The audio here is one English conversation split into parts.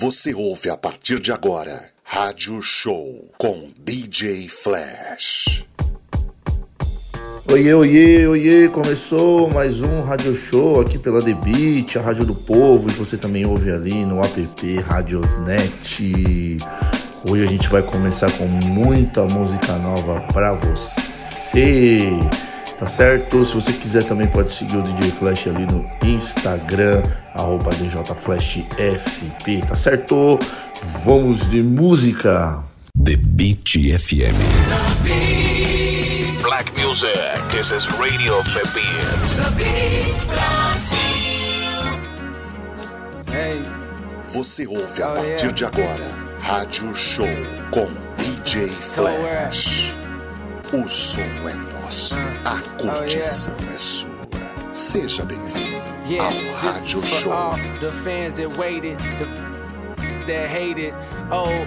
Você ouve a partir de agora Rádio Show com DJ Flash. Oiê, oiê, oiê, começou mais um Rádio Show aqui pela Beat, a Rádio do Povo, e você também ouve ali no app Radiosnet. Hoje a gente vai começar com muita música nova pra você, tá certo? Se você quiser também pode seguir o DJ Flash ali no Instagram, arroba DJFlashSP, tá certo? Vamos de música! The Beat FM. Black music. This is Radio Pepin. Hey, Você ouve a Oh, partir yeah. de agora Rádio Show com DJ Flash. O som é nosso, a curtição é sua. Seja bem-vindo yeah, this is for all the fans that waited, the that hated, oh,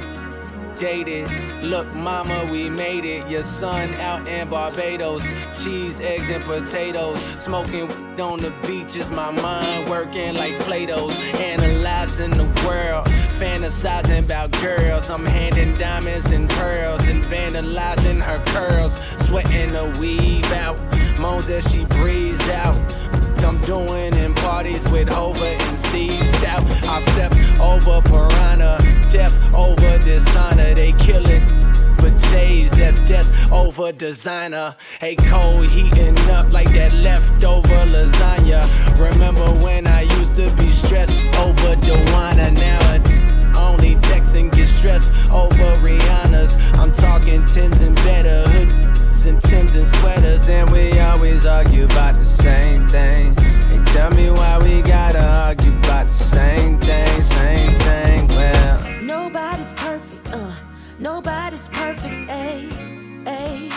dated. Look, mama, we made it. Your son out in Barbados, cheese, eggs, and potatoes. Smoking on the beach is my mind working like Play-Dohs. Analyzing the world, fantasizing about girls. I'm handing diamonds and pearls and vandalizing her curls. Sweating the weave out, moans as she breathes out. I'm doing in parties with Hova and Steve Stoute. I've stepped over Piranha, death over dishonor. They kill it. But J's, that's death over designer. Hey, Cole heating up like that leftover lasagna. Remember when I used to be stressed over Dewana? Now I only text and get stressed over Rihanna's. I'm talking tens and better hoods and Tims and sweaters, and we always argue about the same thing. Hey, tell me why we gotta argue about the same thing, same thing. Well, Nobody's perfect, uh. Nobody's perfect, ayy, ayy,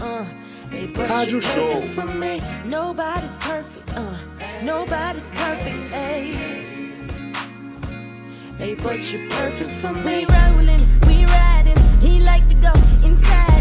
uh. Hey, but Rádio you're Show. for me. Nobody's perfect, uh. Nobody's perfect, ayy. Hey, but you're perfect for me. We rolling, we riding. He like to go inside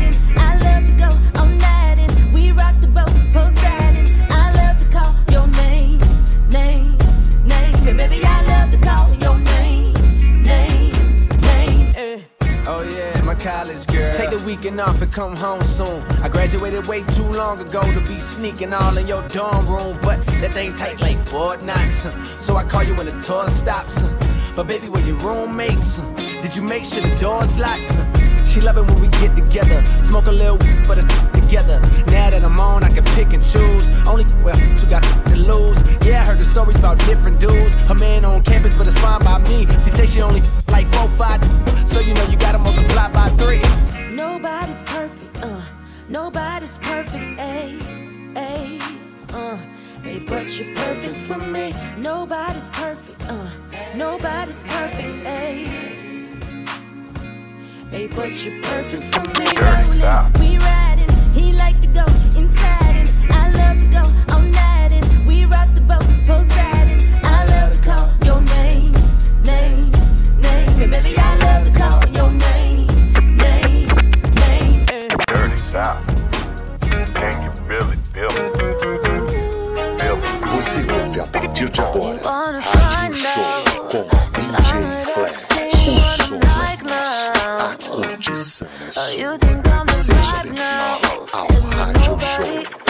off and come home soon. I graduated way too long ago to be sneaking all in your dorm room, but that thing tight like Fort Knox. huh. So I call you when the tour stops. huh. But baby, were your roommates? huh? Did you make sure the doors locked? She love it when we get together, smoke a little weed, but a together. Now that I'm on, I can pick and choose. Only well, two got to lose. Yeah, I heard the stories about different dudes. Her man on campus, but it's fine by me. She say she only like four, five, so you know you gotta multiply by three. Nobody's perfect, uh. Nobody's perfect, ayy, ayy, uh. Hey, but you're perfect for me. Nobody's perfect, uh. Nobody's perfect, ayy. Hey, but you're perfect for me. Dirty South. we riding. He like to go inside and I love to go all night and we rock the boat Poseidon. I love to call your name, name, name. And baby, I love to call your name, name, name. Eh. Dirty South. Can you Billy Bill? Bill. Você ouve a partir de agora Rádio Show curtição é sua. Seja bem-vindo ao Rádio Show.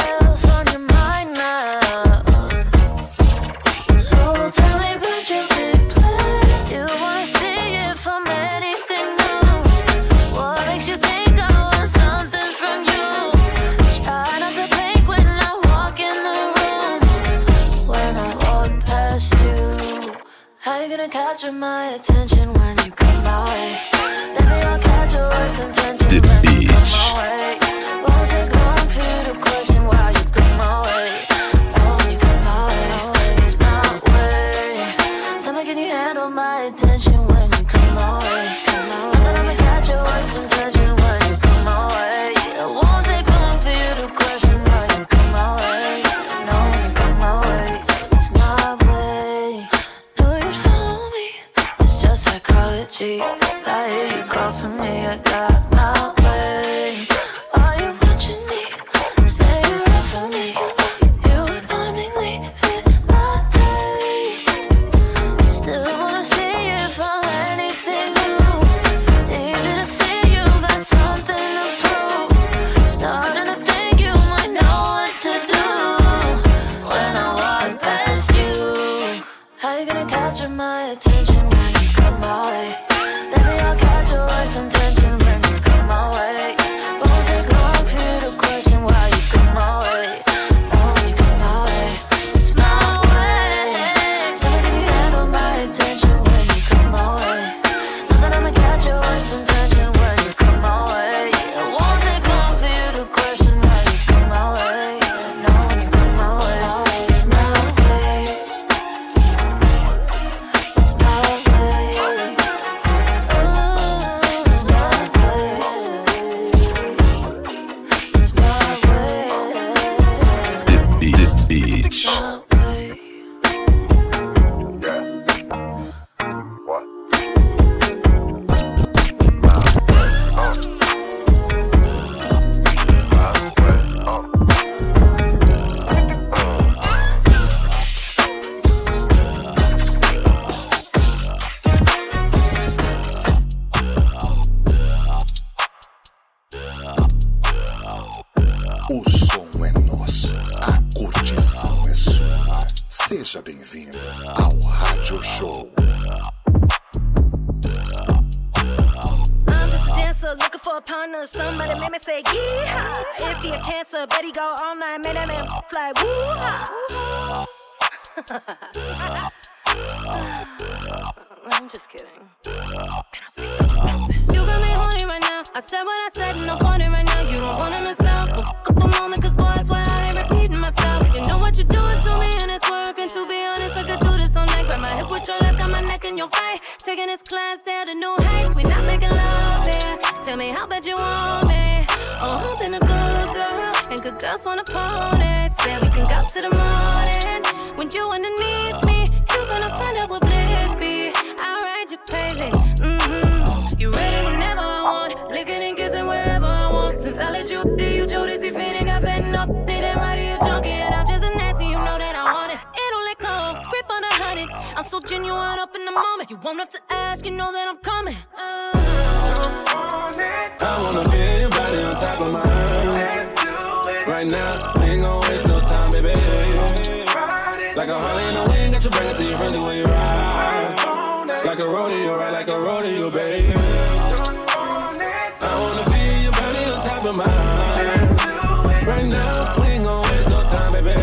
ring now. We ain't gon' waste no time, baby.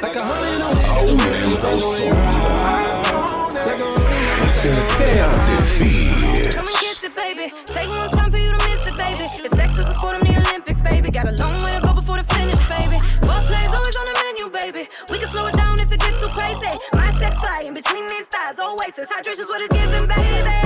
Like a honey in the wind. Oh, man, those songs. Like a honey Still there out there, bitch. Come and get it, baby. Take one time for you to miss it, baby. It's sex is a sport, I'm the Olympics, baby. Got a long way to go before the finish, baby. Butt plays always on the menu, baby. We can slow it down if it gets too crazy. My sex fly in between these thighs, oasis. Hydration's what it's giving, baby.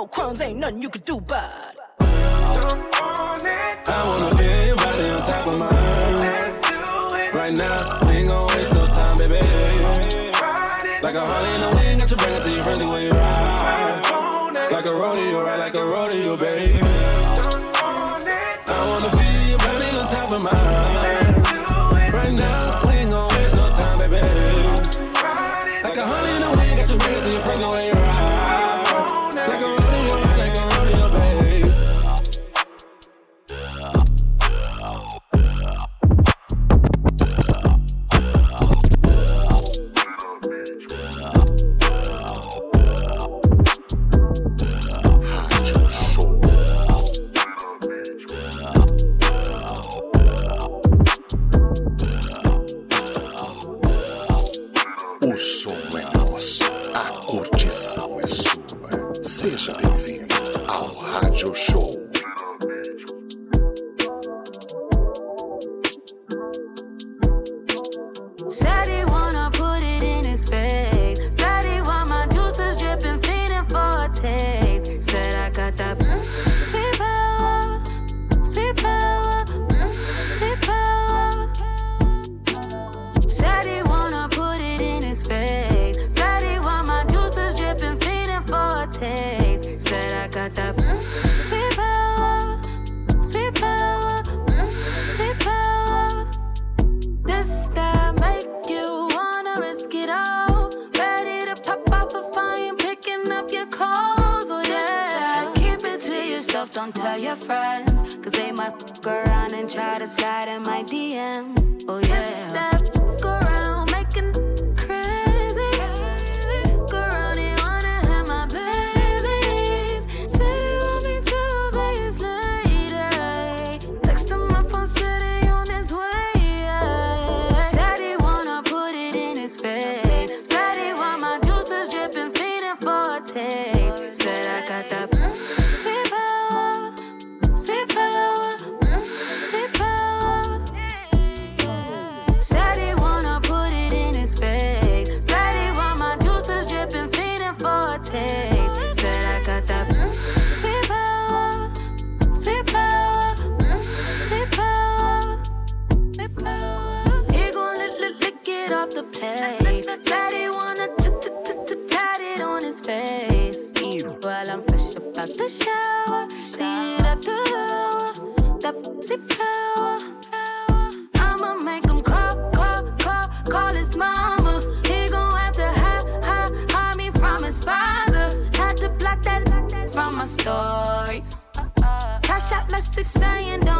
no crumbs, ain't nothing you could do but. I wanna feel your body on top of mine. Right now, we ain't gon' waste no time, baby. Like a Harley in the wind, got your back to you friendly when you ride. Like a rodeo, ride like a rodeo, baby. Said he wanna tat it on his face. While I'm fresh up out the shower, beat it up the hour. That pussy power. I'ma make him call, call, call, call his mama. He gon' have to hide, hide, hide me from his father. Had to block that from my stories. Cash out message saying don't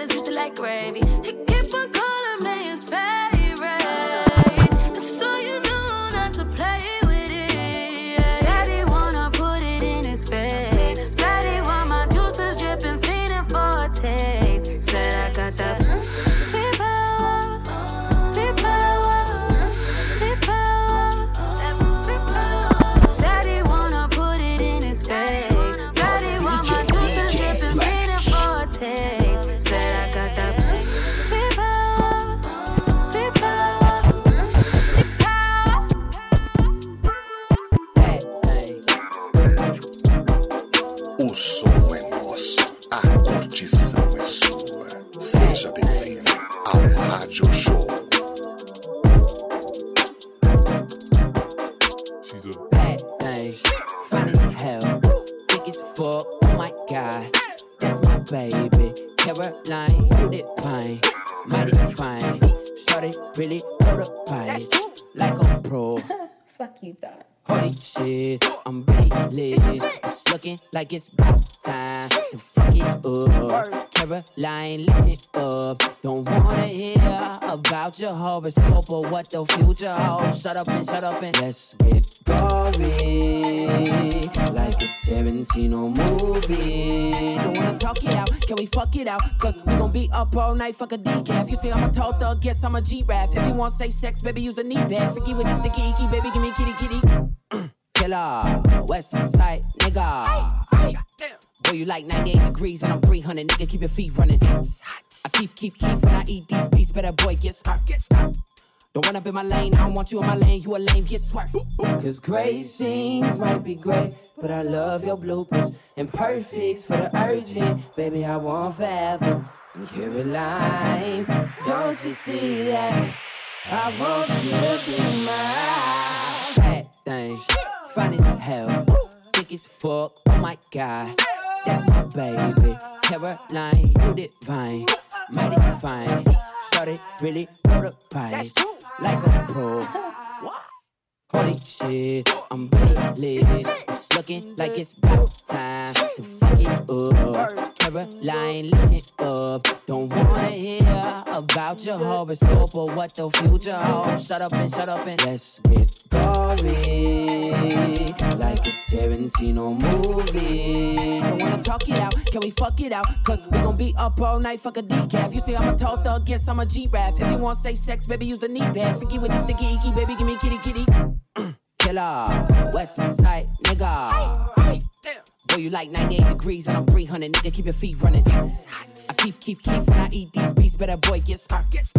he juicy like gravy. Like it's about time to fuck it up. Caroline, listen up. Don't wanna hear about your horoscope or what the future holds. Shut up and shut up and let's get gory. Like a Tarantino movie. Don't wanna talk it out, can we fuck it out? Cause we gon' be up all night, fuck a decaf. You see, I'm a tall thug, guess I'm a G-Rap. If you want safe sex, baby, use the knee pad. Freaky with the sticky icky, baby, give me kitty kitty. Killer, West Side nigga. Boy, you like 98 degrees and I'm 300, nigga, keep your feet running. I keep, keep, keep when I eat these beats, better boy, get scarf, get scarf. Don't run up in my lane, I don't want you in my lane, you a lame, get swerved. Cause great scenes might be great, but I love your bloopers. And perfects for the urgent, baby, I want forever. And Caroline, don't you see that? I want you to be mine. Bad thing, fine as hell, thick as fuck, oh my god. That's my baby. Caroline, you divine, mighty fine. Started really know the pipe, like a pro. Shit, I'm lit. It's looking like it's about time to fuck it up. Caroline, listen up. Don't wanna hear about your horoscope or what the future holds. Shut up and shut up and let's get gory. Like a Tarantino movie. Don't wanna talk it out, can we fuck it out? Cause we gon' be up all night, fuck a decaf. You see, I'm a tall thug, guess I'm a G-Rap. If you want safe sex, baby, use the knee pad. Freaky with the sticky icky, baby, give me kitty kitty. Killer, West Side nigga. Boy, you like 98 degrees and I'm 300, nigga, keep your feet running. I keep, keep, keep when I eat these beats, better boy, get scarf, get.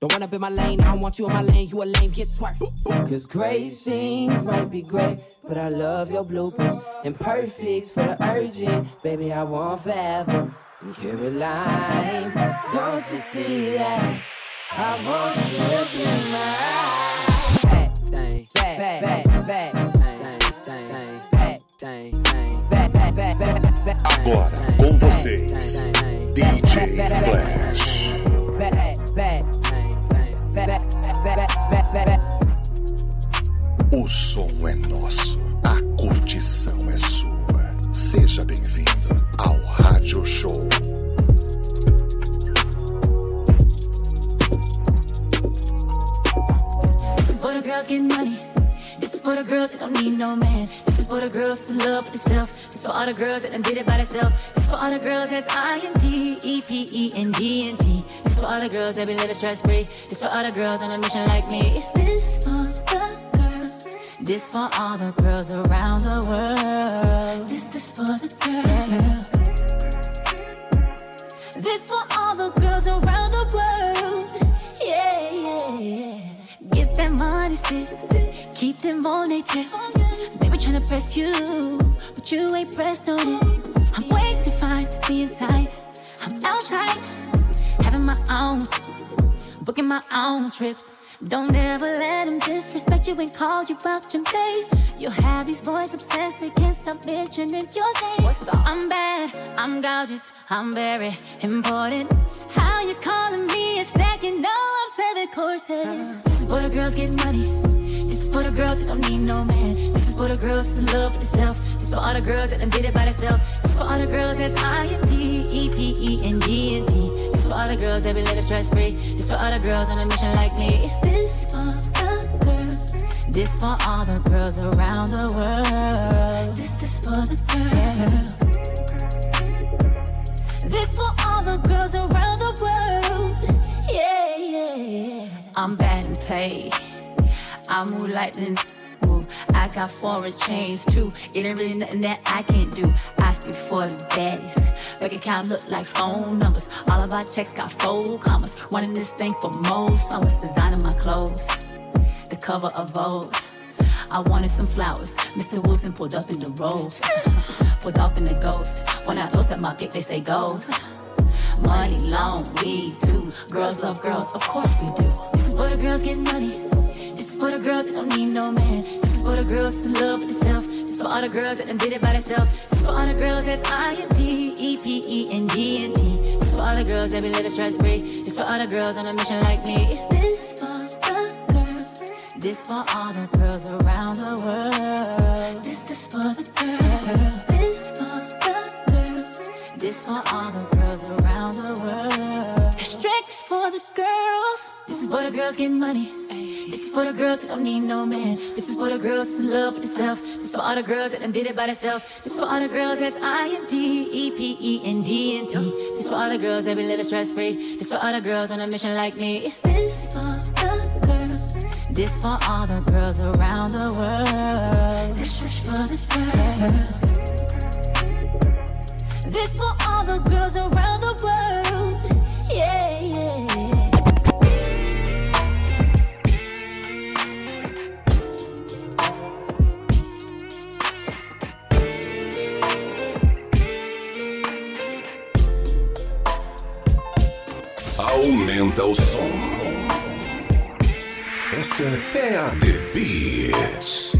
Don't run up in my lane, I don't want you in my lane, you a lame, get swerved. Cause great scenes might be great, but I love your bloopers. And perfects for the urgent, baby, I want forever. And Caroline, don't you see that? I want you to be mine. Agora com vocês, DJ Flash. O som é nosso, a curtição é sua. Seja bem-vindo ao Rádio Show. Girls money. This is for the girls that don't need no man. This is for the girls in love with themselves. This is for all the girls that done did it by themselves. This is for all the girls that's I N D E P E N D N T. This is for all the girls that be living stress free. This is for all the girls on a mission like me. This is for the girls. This for all the girls around the world. This is for the girls. This for all the girls around the world. Yeah, yeah, yeah. Get that money, sis. Keep them on they be tryna press you, but you ain't pressed on it. I'm way too fine to be inside. I'm outside, having my own, booking my own trips. Don't ever let them disrespect you and call you out your name. You'll have these boys obsessed, they can't stop mentioning your name. I'm bad, I'm gorgeous, I'm very important. How you calling me a snack? You know I'm seven courses. This is for the girls getting money. Is for the girls that don't need no man. This is for the girls that's in love with themselves. This is for all the girls that done did it by themselves. This is for all the girls that's I N D E P E N D N T. This is for all the girls that be living stress free. This is for all the girls on a mission like me. This for the girls. This for all the girls around the world. This is for the girls. This for all the girls around the world. Yeah, yeah, yeah. I'm bad and paid. I move lightning. Ooh, I got foreign chains too. It ain't really nothing that I can't do. I speak for the baddies. Bank account look like phone numbers. All of our checks got full commas. Running this thing for most summers. Designing my clothes. The cover of Vogue. I wanted some flowers. Mr. Wilson pulled up in the rose. pulled off in the ghost. When I post at my pic, they say goes. Money, long, weed, too. Girls love girls, of course we do. This is for the girls getting money. For the girls that don't need no man. This is for the girls in love with themselves. This is for all the girls that done did it by themselves. This is for all the girls that's I N D E P E N D N T. This is for all the girls that be living stress free. This is for all the girls on a mission like me. This for the girls. This for all the girls around the world. This is for the girls. This for the. This for all the girls around the world. Strictly for the girls. This is for the girls getting money. This is for the girls that don't need no man. This is for the girls that's in love with themselves. This is for all the girls that done did it by themselves. This is for all the girls that's I N D E P E N D N T. This is for all the girls that be living stress free. This is for all the girls on a mission like me. This is for the girls. This for all the girls around the world. This is for the girls. This for all the girls around the world. Yeah, yeah. Aumenta o som. Esta é a The.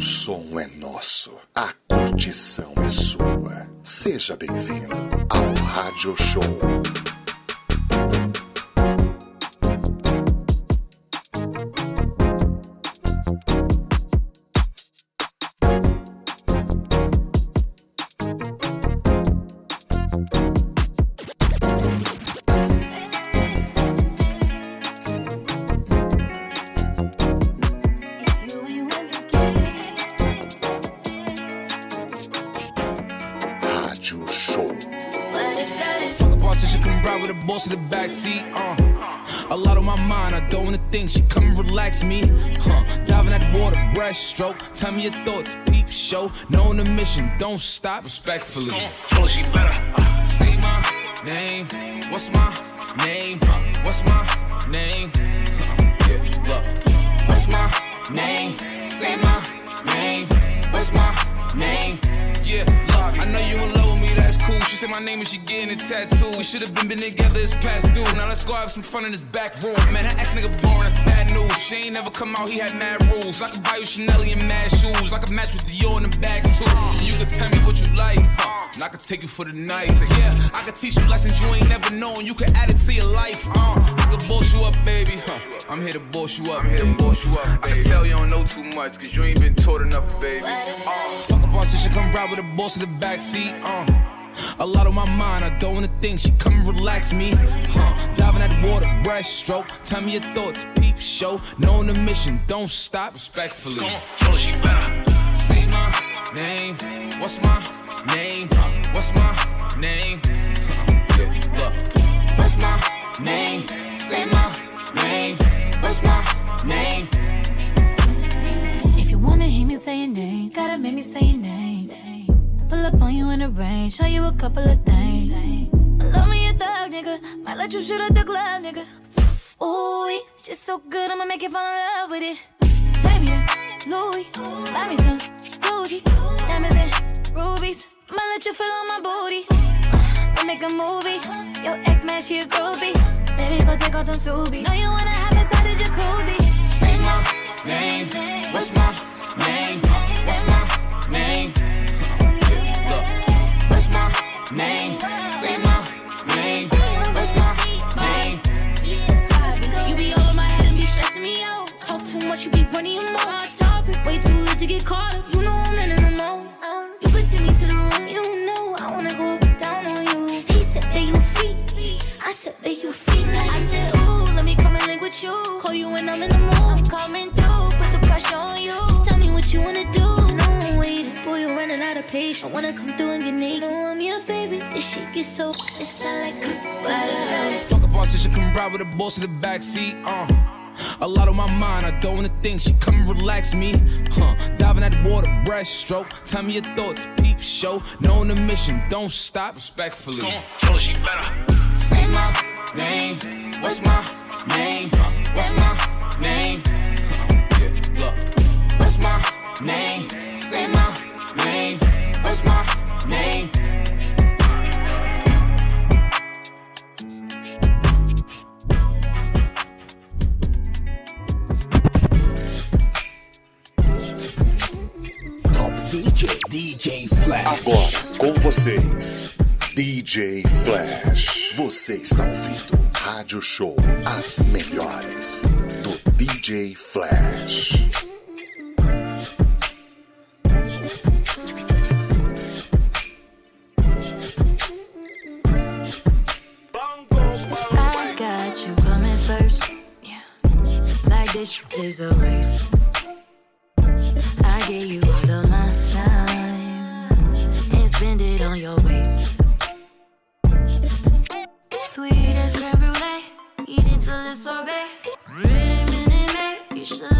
O som é nosso, a curtição é sua. Seja bem-vindo ao Rádio Show. Relax me. Huh. Diving at the water, breaststroke. Tell me your thoughts, peep show. Knowing the mission, don't stop. Respectfully. Uh, told her she better uh, say my name. What's my name? Huh. What's my name? Huh. Yeah, look. What's my name? Say my name. What's my name? Yeah, look, I know you in love with me, that's cool. She said my name and she getting a tattoo. We should have been, been together, it's past due. Now let's go have some fun in this back room. Man, her ex nigga born, that's bad news. She ain't never come out, he had mad rules. I could buy you Chanel and mad shoes. I could match with Dior in the bags too. And you could tell me what you like, huh? And I could take you for the night. Yeah, I could teach you lessons you ain't never known. You could add it to your life, uh. I could boss you up, baby, huh? I'm here to boss you up, I'm here to boss you up, I can tell you don't know too much, cause you ain't been taught enough, baby. Uh, fuck a politician, come ride with a boss in the backseat, uh. A lot on my mind, I don't wanna think. She come and relax me, huh? Diving at the water, breaststroke. Tell me your thoughts, peep show. Knowing the mission, don't stop. Respectfully. Told her she better say my name. What's my name? Huh? What's my name? Huh? Yeah, look. What's my name? Say my name. What's my name? If you wanna hear me say your name, gotta make me say your name. Pull up on you in the rain, show you a couple of things. Love me a thug, nigga. Might let you shoot at the club, nigga. Ooh, she's so good, I'ma make you fall in love with it. Take me to Louis, buy me some Gucci, diamonds and rubies. Might let you feel on my booty. Uh, go make a movie. Your ex man, she a groupie. Baby, go take off them Subies. Know you wanna hop inside the jacuzzi. Say my name. What's my name? What's my name? My name? Say my name. What's my name? You be all in my head and be stressing me out. Talk too much, you be running your mouth. Off topic, way too late to get caught up. You know I'm in the mode. You could take me to the room, you know I wanna go down on you. He said that you feet, I said that you I wanna come through and get naked. Know I'm your favorite. This shit gets so, it sound like good. Fuck a politician, come ride with a boss in the backseat, uh. A lot on my mind, I don't wanna think. She come and relax me, huh? Diving at the water, breaststroke. Tell me your thoughts, peep show. Knowing the mission, don't stop. Respectfully. Told her she better say my name. What's my name? Huh? What's my name? Huh? Yeah, look. What's my name? Say my name. What's my name? DJ, DJ Flash. Agora com vocês, DJ Flash. Você está ouvindo Rádio Show, as melhores do DJ Flash. this is a race. I give you all of my time and spend it on your waist. Sweet as creme brulee, eat it till it's sorbet. Really, really, eh? you should.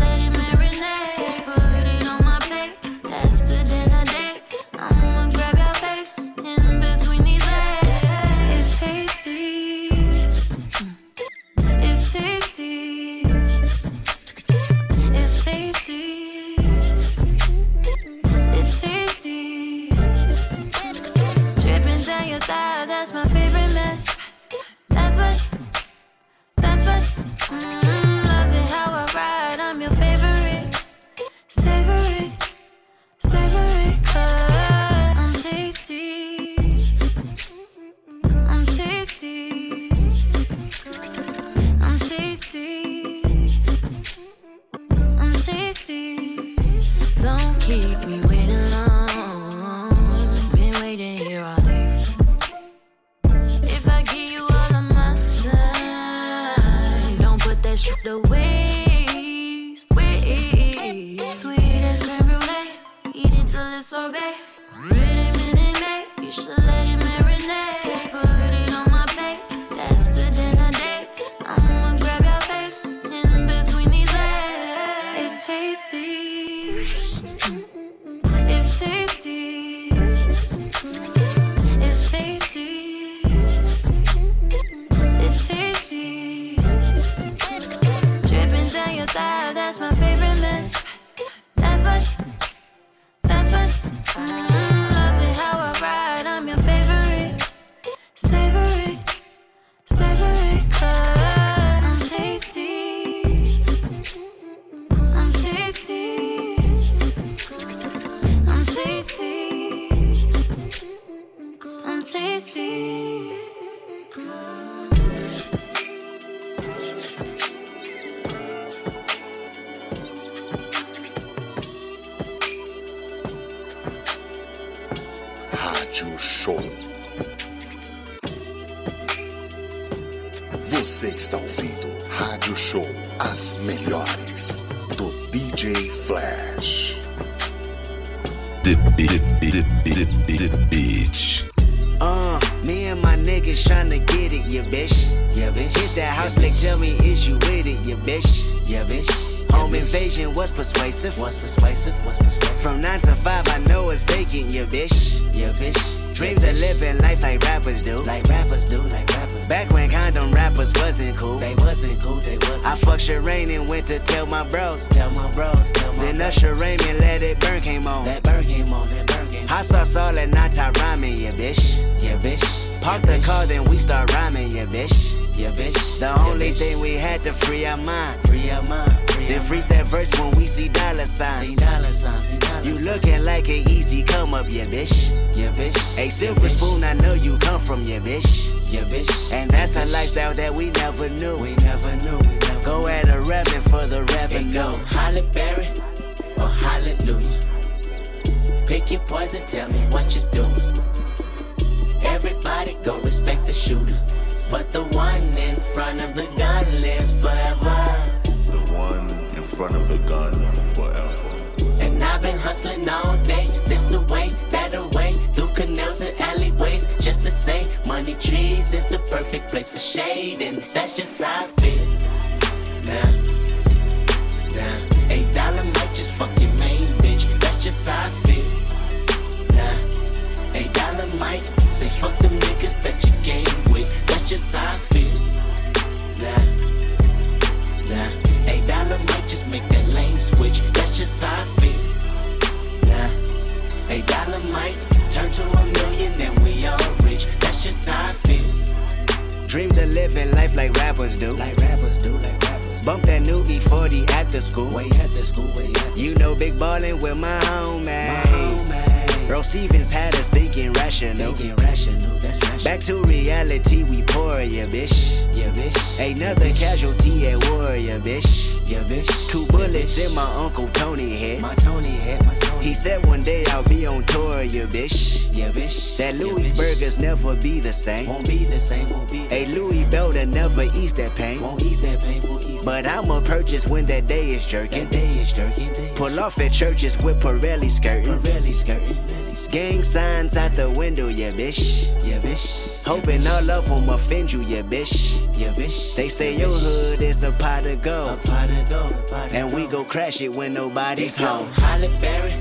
bitch, yeah, bitch. A silver spoon, I know you come from, yeah, bitch, yeah, bitch. And that's a lifestyle that we never knew. We never knew. Go at a revenue for the revenue. go Halle Berry or Hallelujah. Pick your poison, tell me what you do. Everybody go respect the shooter, but the one in front of the gun. That's just how I feel. the same. Won't be the same, won't be the Hey, Louis Belder never ease that pain. Won't ease that pain, won't ease But I'ma purchase when that day is jerking. That day is jerking, day Pull off at churches with Pirelli skirting. Pirelli skirting, Gang signs out the window, yeah, bitch. Yeah, bitch. Hoping yeah, all of them offend you, yeah, bitch. Yeah, bitch. They say yeah, your hood is a pot of gold. A pot of gold, pot of gold. And we go crash it when nobody's home. Halle Berry.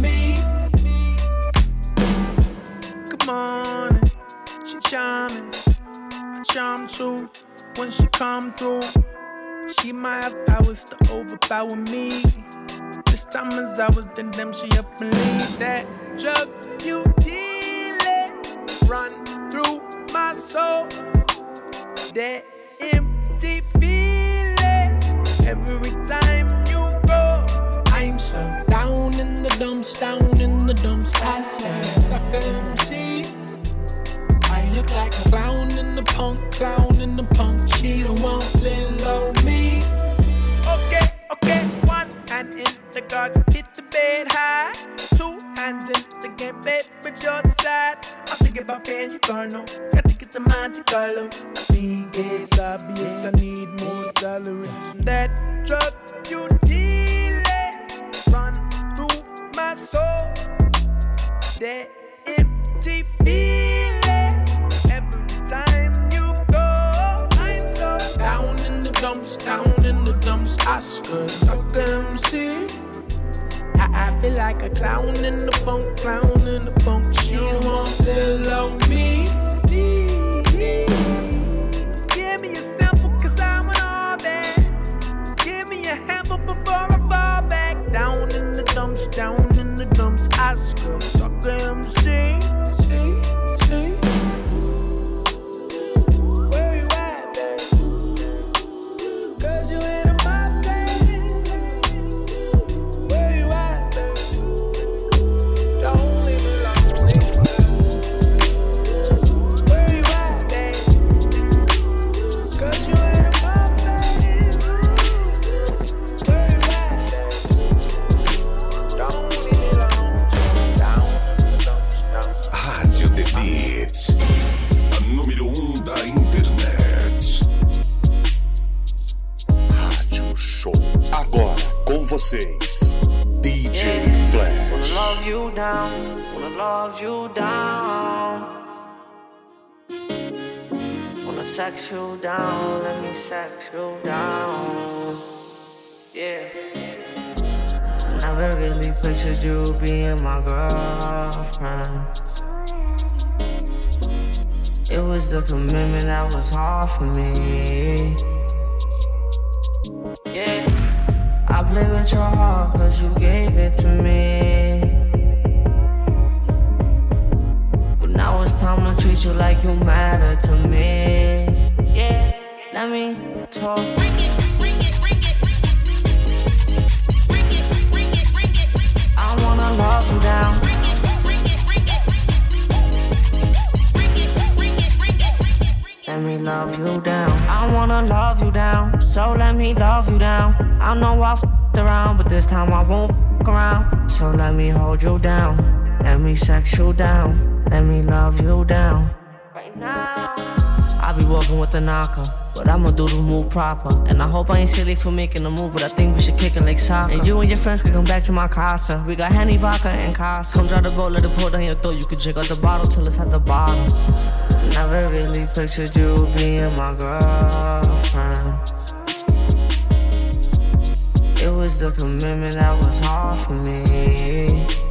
Me. Good morning, she charming. I charm too when she come through. She might have powers to overpower me. This time as I was then them, she up and leave that drug you dealing run through my soul. That empty feeling every time dumps, down in the dumps. I swear, sucker MC. I look like a clown in the punk, clown in the punk. She don't want little me. Okay, okay, one hand in the guards, hit the bed high. Two hands in the game, babe, with your side. I'm thinking about paying you, Carno. Got to get the Monte Carlo. I think it's obvious I need more tolerance. That drug you through soul. That empty feeling every time you go. I'm so down in the dumps, down in the dumps. Oscar, sucker MC. I, I feel like a clown in the funk, clown in the funk. Want to love me. Give me a all that. Give me a before I fall back. Down in the dumps, down in the dumps. Vocês, DJ Wanna love you down, wanna love you down. Wanna sex you down, let me sex you down. Yeah. Never really pictured you being my girlfriend. It was the commitment that was hard for me. Yeah. I play with your heart cause you gave it to me. But now it's time to treat you like you matter to me. Yeah, let me talk. Bring it, bring it, bring it, bring it, bring it. Bring it, bring it, bring it, bring it. I wanna love you down. Let me love you down. I wanna love you down. So let me love you down. I know I f***ed around, but this time I won't f*** around. So let me hold you down. Let me sex you down. Let me love you down. Right now. Be walking with a knocker. But I'ma do the move proper. And I hope I ain't silly for making the move, but I think we should kick it like soccer. And you and your friends can come back to my casa. We got Henny Vodka and Casa. Come drive the boat, let it pour down your throat. You can drink out the bottle till it's at the bottom. Never really pictured you being my girlfriend. It was the commitment that was hard for me.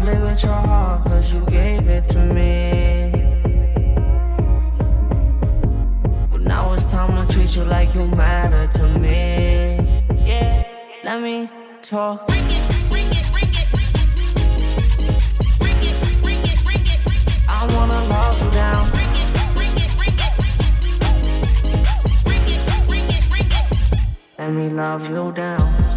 Play with your heart cause you gave it to me. But now it's time to treat you like you matter to me. Yeah, let me talk. I wanna love you down. Bring it, bring it, bring it, bring it, bring boot. Bring it, bring it, bring it. Let me love you down.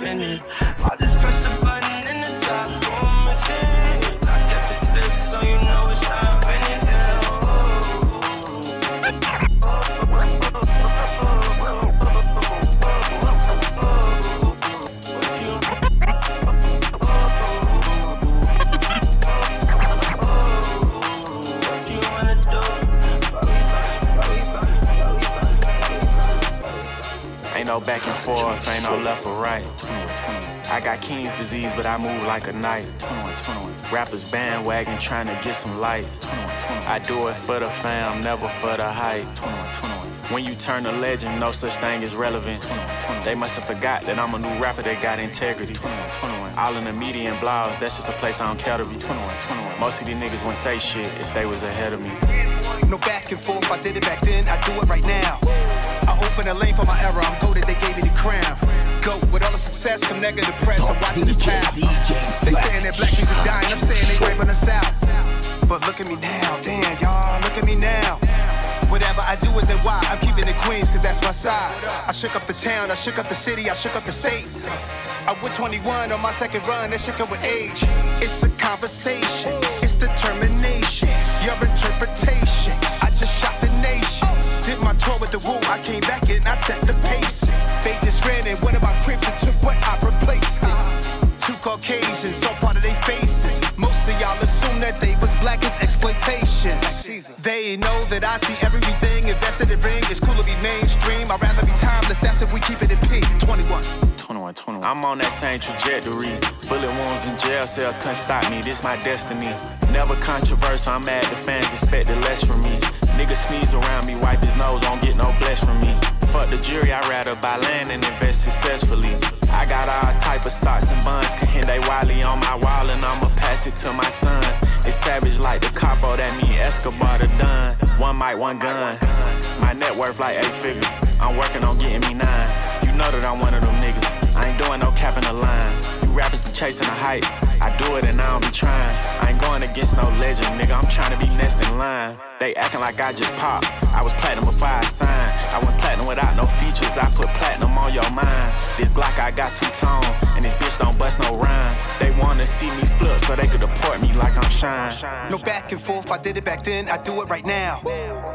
Some Rappers bandwagon trying to get some light. I do it for the fam, never for the hype. When you turn a legend, no such thing as relevance. They must have forgot that I'm a new rapper that got integrity. All in the media and blogs, that's just a place I don't care to be. Most of these niggas wouldn't say shit if they was ahead of me. No back and forth, I did it back then, I do it right now. Open a lane for my era, I'm goaded, they gave me the crown. Go with all the success, come negative press, I'm watching the child. They saying that black music dying, I'm saying they raping the South. But look at me now, damn, y'all, look at me now. Whatever I do isn't why, I'm keeping the Queens, cause that's my side. I shook up the town, I shook up the city, I shook up the state. I went 21 on my second run, that shit come with age. It's a conversation, it's determination, your With the woo, I came back and I set the pace. They just ran in one of my cribs and took what I replaced it. Two Caucasians, so part of their faces. Most of y'all assume that they was black as exploitation. They know that I see everything invested in ring. It's cool to be mainstream. I'm on that same trajectory. Bullet wounds in jail cells couldn't stop me. This my destiny. Never controversial. I'm mad the fans expected less from me. Nigga sneeze around me, wipe his nose, don't get no bless from me. Fuck the jury, I'd rather buy land and invest successfully. I got all type of stocks and bonds. Kehinde Wiley on my wall, and I'ma pass it to my son. It's savage like the capo, that mean Escobar the done. One mic, one gun. My net worth like eight figures. I'm working on getting me nine. You know that I'm one of them niggas. I ain't doing no cap in the line. Rappers be chasing the hype. I do it and I don't be trying. I ain't going against no legend, nigga. I'm trying to be next in line. They acting like I just popped. I was platinum before I signed. I went platinum without no features. I put platinum on your mind. This block I got two tone, and this bitch don't bust no rhyme. They wanna see me flip so they could deport me like I'm shine. No back and forth, I did it back then, I do it right now.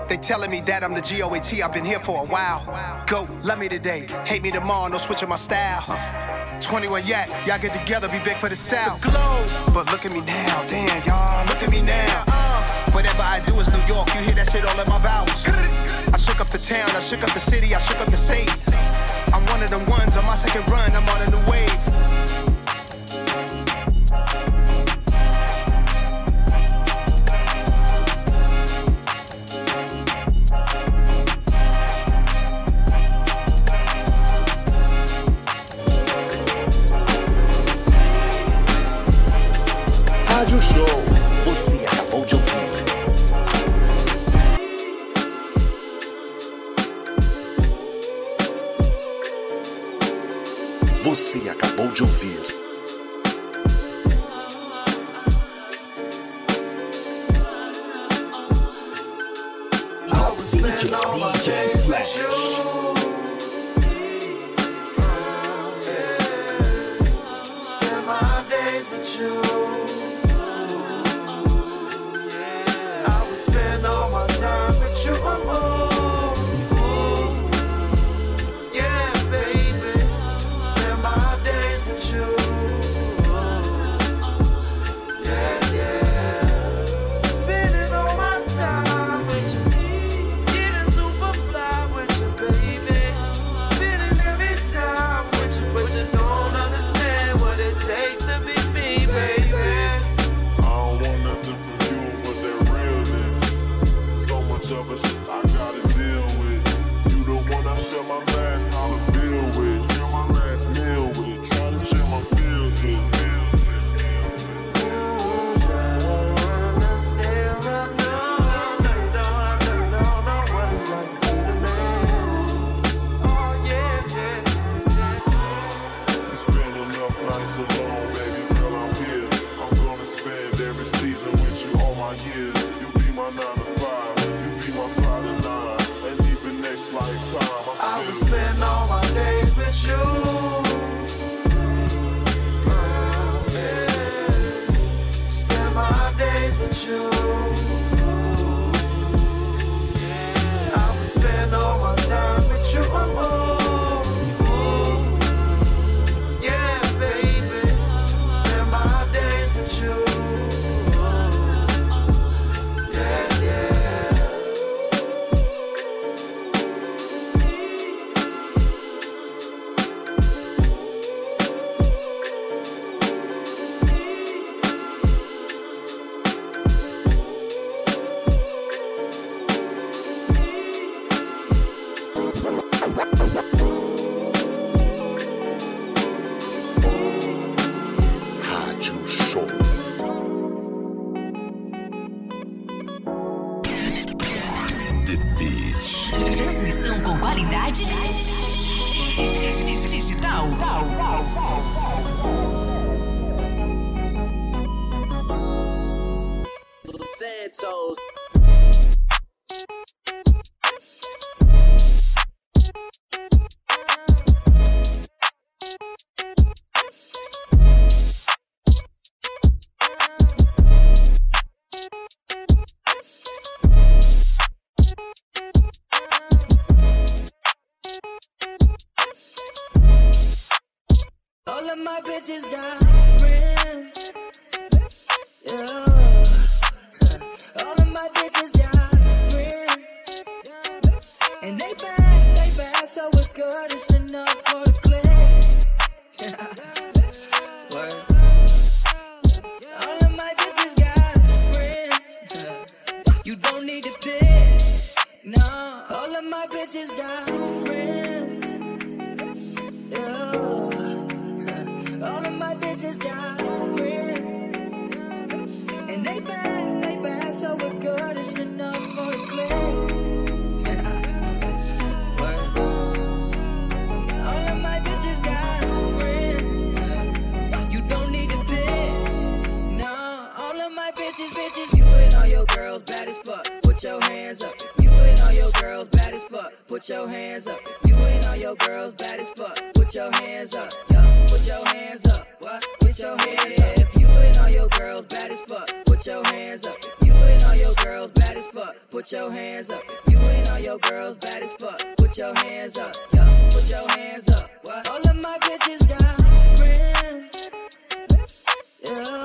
They telling me that I'm the GOAT, I've been here for a while. Go, love me today, hate me tomorrow, no switching my style. 21 yak, y'all get together, be big for the South. Glow, but look at me now, damn, y'all, look at me now. Uh, whatever I do is New York, you hear that shit all in my vowels. I shook up the town, I shook up the city, I shook up the state. I'm one of them ones on my second run, I'm on a new wave. Você acabou de ouvir. DJ, Flash. All of hands up. Yeah, put your hands up. What? Put your hands up. If you and all your girls bad as fuck. Put your hands up. If you and all your girls bad as fuck. Put your hands up. If you and all your girls bad as fuck. Put your hands up. Yeah, put your hands up. What? All of my bitches got friends. Yeah.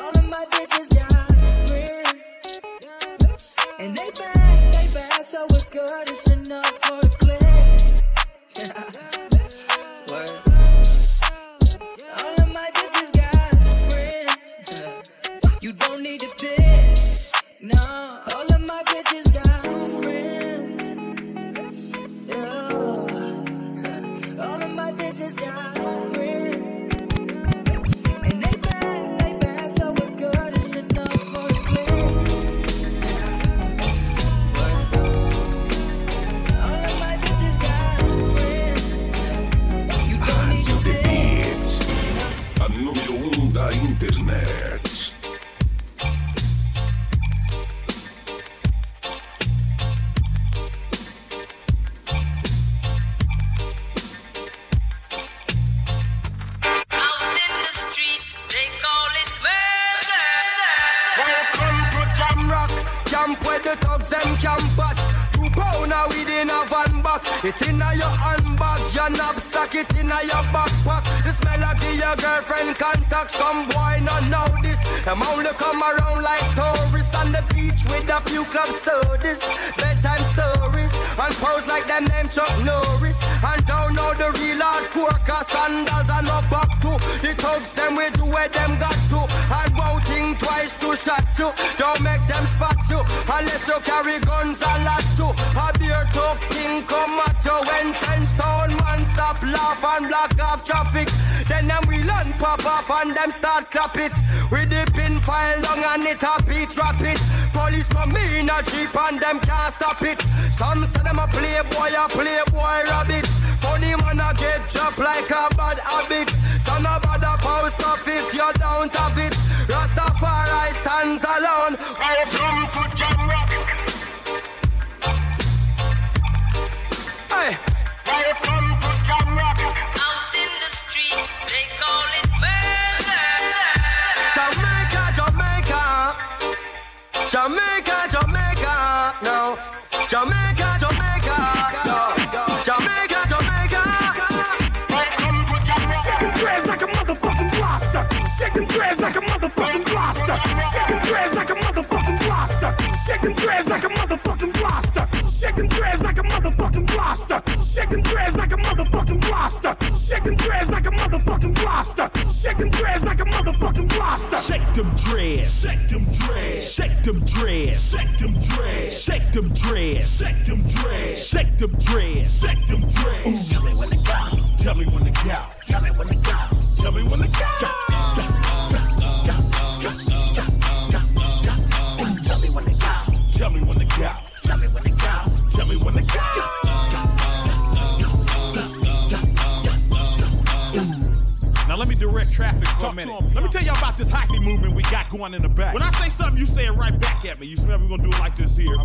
All of my bitches got friends. And they bad, they bad, so we're good. It's enough for the click. Word. Don't need to pick. No, It in a your handbag, your knapsack, it in a your backpack. This melody your girlfriend contact. Some boy not know this. Them only come around like tourists on the beach with a few club sodas, bedtime stories, and pose like them name Chuck Norris. And don't know the real hardcore cause sandals and no back to. The thugs them we do where them got to. And won't think twice to shot you. Don't make them spot you unless you carry guns a lot too. Tough king come at you when trench town man stop laugh and block off traffic. Then them we learn pop off and them start clap it. With the pin file long and it a beat rapid. Police come in a jeep and them can't stop it. Some say them a playboy, a playboy rabbit. Funny man a get dropped like a bad habit. Some a bad a post off if you don't have it. Rastafari stands alone. Dreads like a motherfucking blaster. Shaking dreads like a motherfucking blaster. Shaking dreads like a motherfucking blaster. Shaking dreads like a motherfucking blaster. Shaking dreads like a motherfucking blaster. Shaking dreads like a motherfucking blaster. Shaking dreads like a motherfucking blaster. Shake them dreads. Shake them dreads. Shake them dreads. Shake them dreads. Shake them dreads. Shake them dreads. Shake them dreads. Shake them dreads. Tell me when to go. Tell me when to go. Tell me when to go. Tell me when to go. Tell me when to go. Tell me when to go. Tell me when to go. Tell me when to go. Now let me direct traffic for a minute. Let me tell y'all about this hyphy movement we got going in the back. When I say something, you say it right back at me. You smell? We're gonna do it like this here.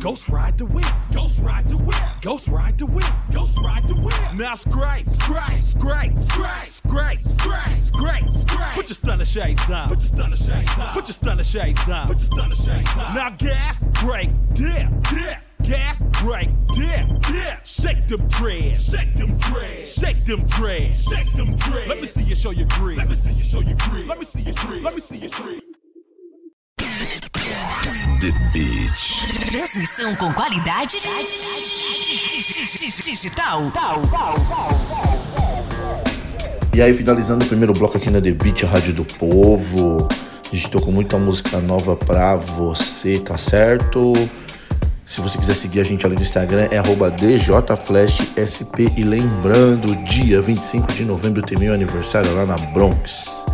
Ghost ride the whip. Ghost ride the whip. Ghost ride the whip. Ghost ride the whip. Now scrape, scrape, scrape, scrape, scrape, scrape, scrape, scrape. Put your stunner shades on. Put your stunner shades on. Put your stunner shades on. Put your stunner shades on. Now gas, brake, dip, dip. Gas, brake, dip. Shake them dreads. Shake them dreads. Shake them dreads. Shake them dreads. Let me see you show your grit. Let me see you show your grit. Let me see your grit. Let me see your grit. The Beat. Transmissão com qualidade digital. E aí, finalizando o primeiro bloco aqui na The Beat, a Rádio do Povo. A gente tocou muita música nova pra você, tá certo? Se você quiser seguir a gente ali no Instagram, é arroba DJFlashSP. E lembrando, dia 25 de novembro tem meu aniversário lá na Bronx,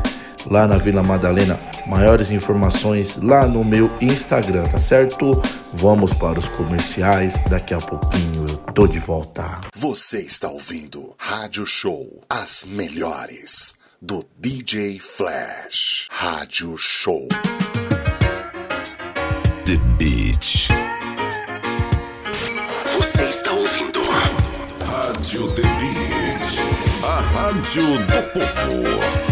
lá na Vila Madalena. Maiores informações lá no meu Instagram, tá certo? Vamos para os comerciais, daqui a pouquinho eu tô de volta. Você está ouvindo Rádio Show, as melhores do DJ Flash. Rádio Show. The Rádio The Beat. A rádio do povo.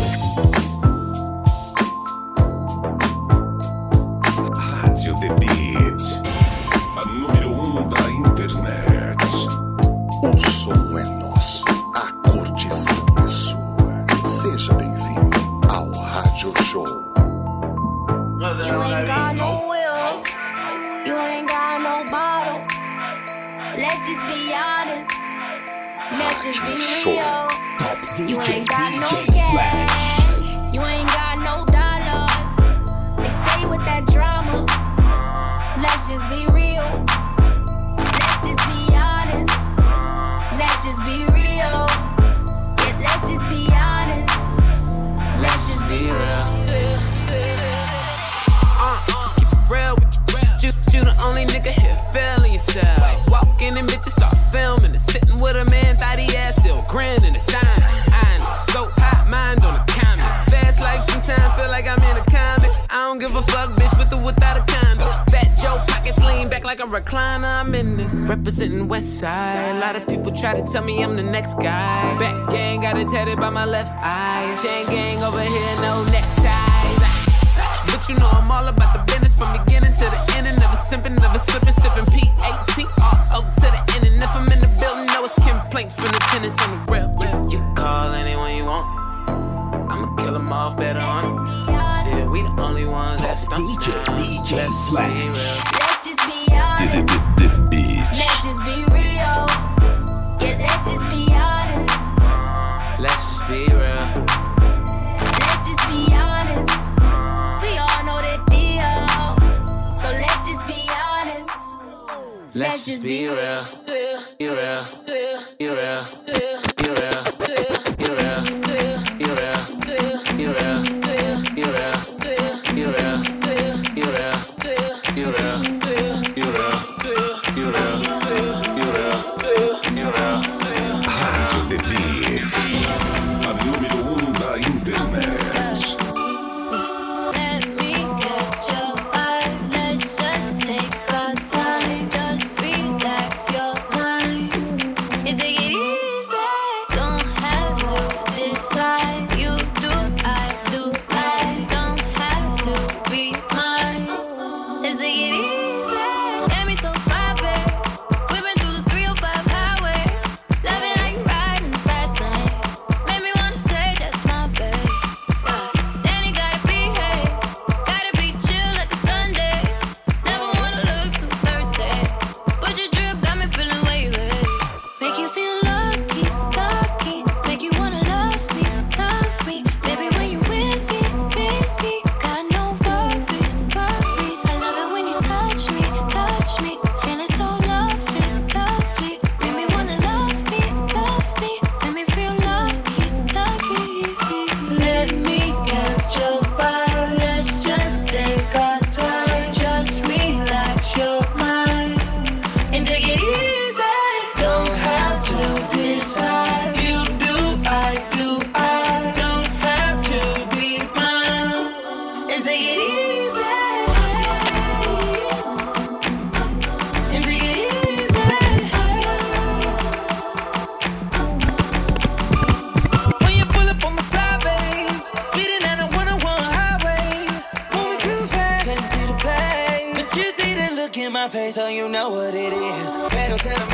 so you know what it is. Pedal to the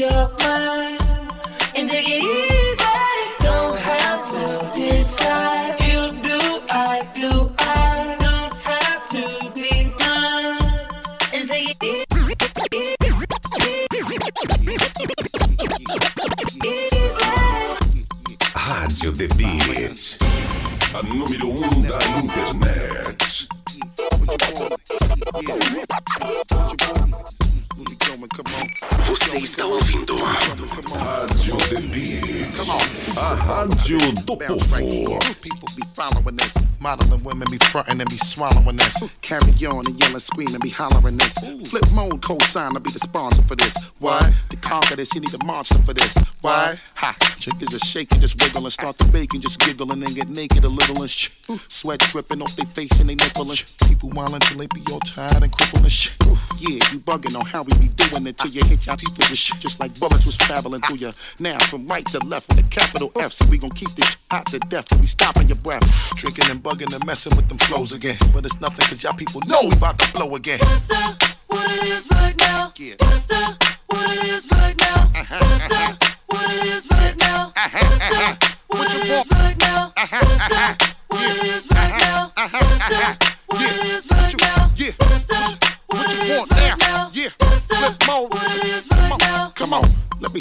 you be swallowing this. Carry on and yelling, screaming, be hollering this. Flip mode, co-sign to be the sponsor for this. Why? To conquer this, you need a monster for this. Why? Ha! Chickens are shaking, just wiggle and start to bake and just giggle and then get naked a little and sh- Sweat dripping off their face and they nipple and sh- People wildin' till they be all tired and crippled and sh- Yeah, you bugging on how we be doing it till you hit y'all people with shit just like bullets was traveling through you. Now from right to left with a capital F, so we gon' keep this sh- hot to death till we stopping your breath. Drinking and bugging and messing with them flows again. But it's nothing cause y'all people know we about to blow again. what it is right now. What's the what it is right now? What's the what it is right now? What's the what it is right now? What's the what it is right now? What's the what it is right now? What's the What you want now? Yeah. Flip mode.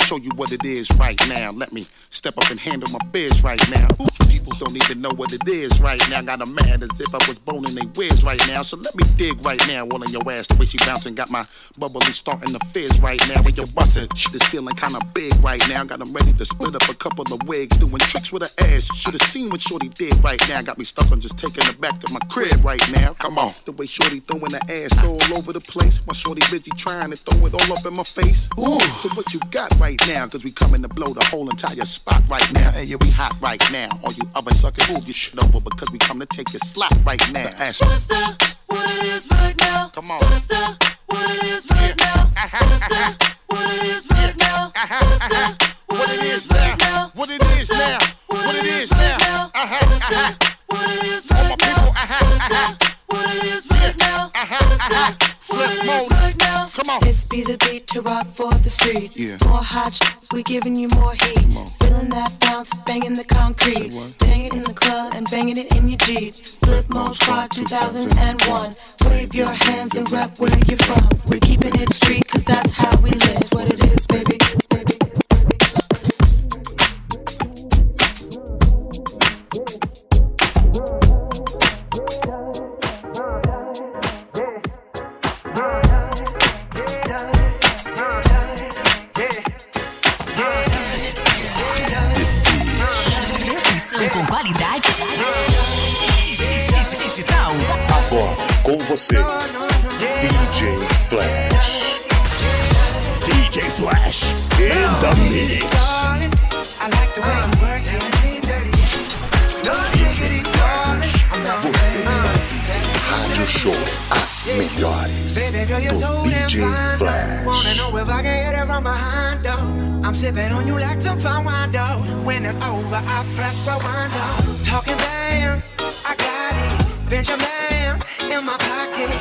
Show you what it is right now. Let me step up and handle my biz right now. People don't even know what it is right now. Got 'em mad as if I was boning they whiz right now. So let me dig right now. All in your ass. The way she bouncing got my bubbly starting to fizz right now. When you're busting, shit is feeling kinda big right now. Got 'em ready to split up a couple of wigs. Doing tricks with her ass. Should've seen what Shorty did right now. Got me stuck on just taking her back to my crib right now. Come on. The way Shorty throwing her ass all over the place. My Shorty busy trying to throw it all up in my face. Ooh. So what you got right now? Cause we coming to blow the whole entire spot right now. Hey, yeah, we hot right now. All you other suckers, move your shit over because we come to take your slot right now. Ask. What's the what it is right now? Come on. What's the what it is right now? What's the what it is right now? What's the What it is now? What it is now? What it is now? Uh-huh, uh-huh. what it is right now? uh-huh, uh-huh. What it is right now? Uh-huh, uh-huh. Flip mode. Come on. This be the beat to rock for the street. Yeah. More hot sh- we giving you more heat. Feeling that bounce, banging the concrete. Bang it in the club and banging it in your Jeep. Flip mode squad 2001. Wave your hands and rap where you're from. We're keeping it street cause that's how we live. What it is, baby. Qualidade digital. Agora com vocês, DJ Flash. DJ Flash in the mix. I like the way you work it. DJ Flash. Você está ouvindo Rádio Show As Melhores Baby girl, you're so do DJ damn fine. Flash. I'm sipping on you like some fine wine, though. When it's over, I press rewind, though. Talking bands, I got it. Benjamins in my pocket.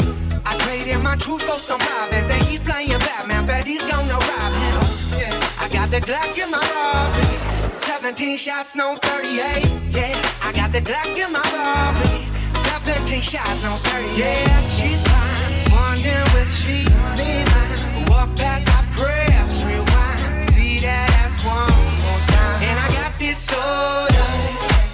I traded my truth for some robins, and he's playing Batman. Freddy's gonna rob him. Yeah, I got the Glock in my robbery. 17 shots, no 38. Yeah, I got the Glock in my robbery. 17 shots, no 38. Yeah, she's fine. Wondering will she be mine? Walk past, I press. One more time. And I got this soda.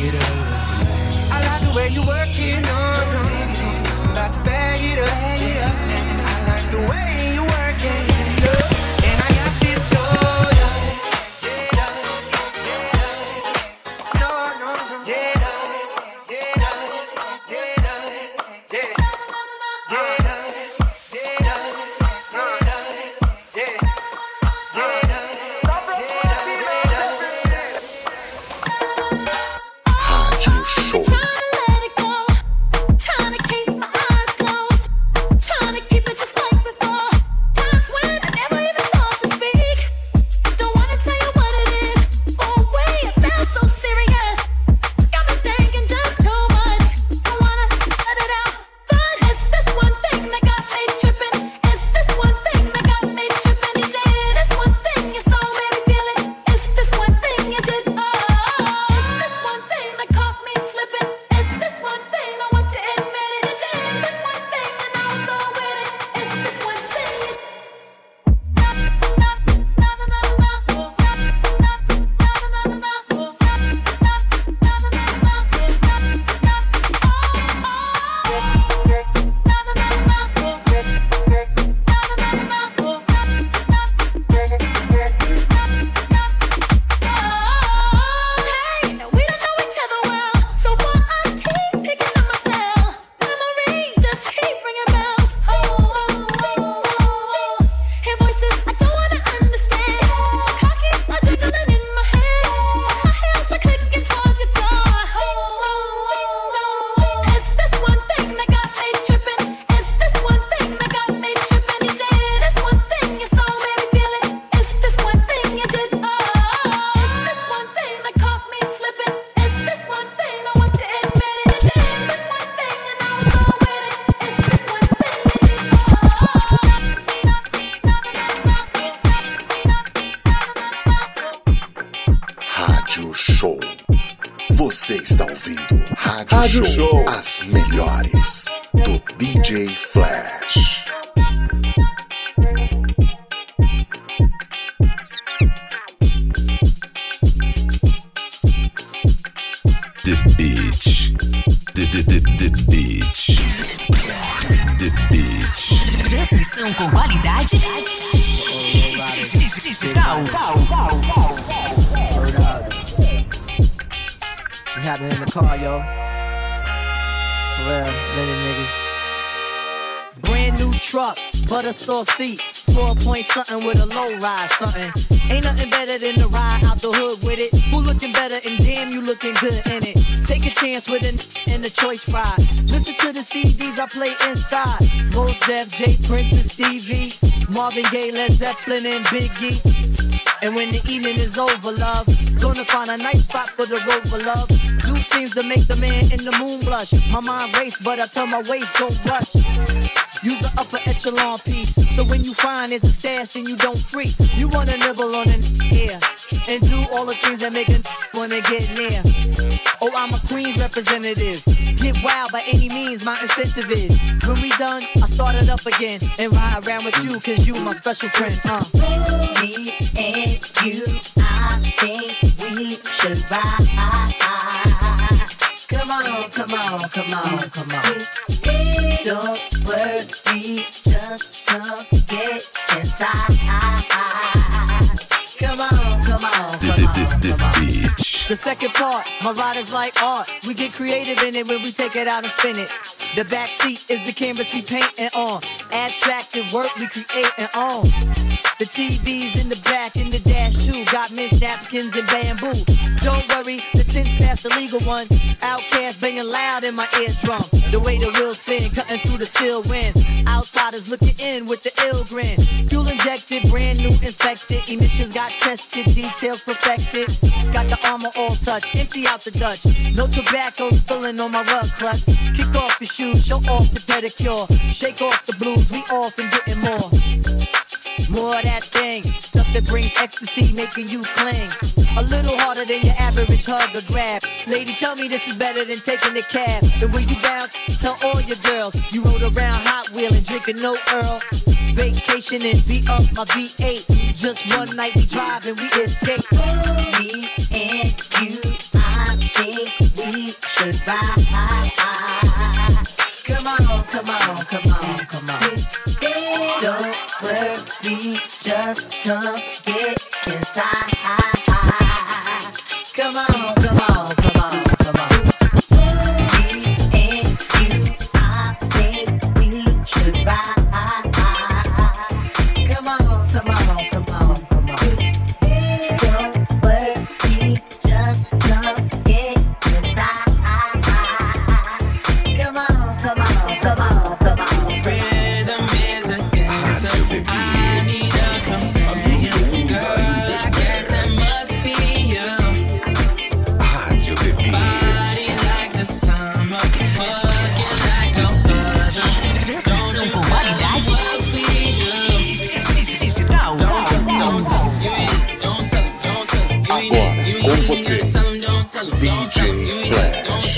I like the way you work it. No, no. I'm about to bag it. Bag it up. I like the way Você está ouvindo Rádio, Rádio Show, Show. as melhores do DJ Flash. The Beach. The, the, the, the Beach. The Beach. Transmissão com qualidade digital. Happening in the car, yo. For real, nigga. Brand new truck, butter sauce seat. Four point something with a low ride something. Ain't nothing better than to ride out the hood with it. Who looking better and damn you looking good in it. Take a chance with an in the choice ride. Listen to the CDs I play inside. Mos Def, J Prince and Stevie. Marvin Gaye, Led Zeppelin and Biggie. And when the evening is over, love, gonna find a nice spot for the rover, love. Do things to make the man in the moon blush. My mind race, but I tell my waist don't rush. Use the upper echelon piece. So when you find it's a stash, then you don't freak. You wanna nibble on an ear and do all the things that make a wanna get near. Oh, I'm a Queens representative. Get wild by any means, my incentive is. When we done, I start it up again and ride around with you, cause you my special friend. Uh. Me and you, I think we should ride. Come on, come on, come on, come on. Don't worry, just come get inside. Come on, come on, the Beach. The second part, my riders like art. We get creative in it when we take it out and spin it. The back seat is the canvas we paint painting on. Abstracted work we create creating on. The TV's in the back in the dash too. Got mint napkins and bamboo. Don't worry, the tent's past the legal one. OutKast banging loud in my eardrum. The way the wheels spin, cutting through the still wind. Outsiders looking in with the ill grin. Fuel injected, brand new inspected. Emissions got tested, details perfected. Got the armor all touch. empty out the Dutch. No tobacco spilling on my rug clutch. Kick off your shoes, show off the pedicure. Shake off the blues, we off and getting more. More of that thing, stuff that brings ecstasy, making you cling. A little harder than your average hug or grab. Lady, tell me this is better than taking a cab. And when you bounce, tell all your girls you rode around Hot Wheel and drinking no Earl. Vacation and beat up my V8. Just one night we drive and we escape. Me and you, I think we should ride. Come on, come on, come on, come on. Don't worry, just come get inside. Come on, vocês, DJ Flash.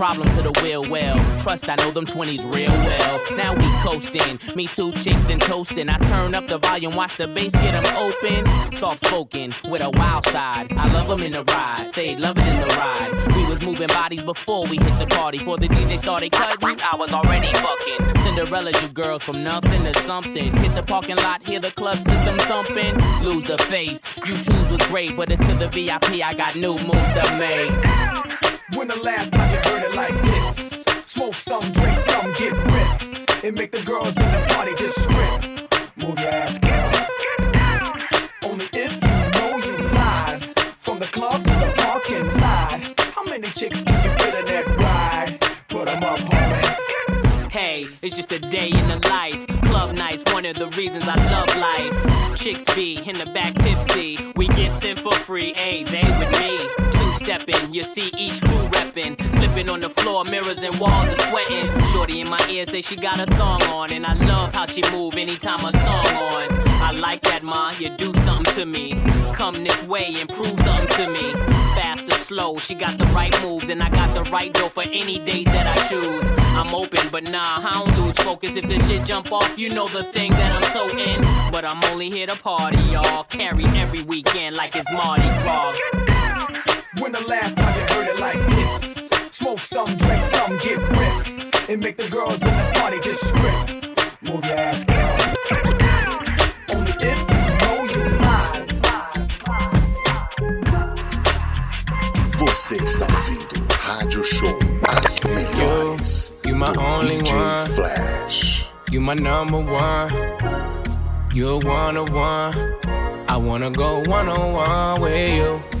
Problem to the will. Well, trust I know them 20s real well. Now we coasting. Me two chicks and toasting. I turn up the volume, watch the bass get them open. Soft spoken with a wild side. I love them in the ride. They love it in the ride. We was moving bodies before we hit the party. Before the DJ started cutting, I was already fucking. Cinderella, you girls from nothing to something. Hit the parking lot, hear the club system thumping. Lose the face. You twos was great, but it's to the VIP. I got new move to make. When the last time you heard it like this? Smoke some, drink some, get ripped. It make the girls in the party just strip. Move your ass, girl. Only if you know you live. From the club to the parking lot. How many chicks can you fit in that ride? Put 'em up, homie. Hey, it's just a day in the life. Club nights, one of the reasons I love life. Chicks be in the back tipsy. We get in for free, hey, they with me. Stepping, you see each crew reppin'. Slipping on the floor, mirrors and walls are sweating. Shorty in my ear say she got a thong on. And I love how she move anytime a song on. I like that, ma, you do something to me. Come this way and prove something to me. Fast or slow, she got the right moves. And I got the right dough for any date that I choose. I'm open, but nah, I don't lose focus. If the shit jump off, you know the thing that I'm so in. But I'm only here to party, y'all. Carry every weekend like it's Mardi Gras. When the last time you heard it like this? Smoke some, drink some, get ripped. It make the girls in the party just strip. Move your ass, girl. Only if you know you live. Você está ouvindo Rádio Show As Melhores You my do only DJ one. Flash. You my number one. You're one on one. I wanna go one on one with you.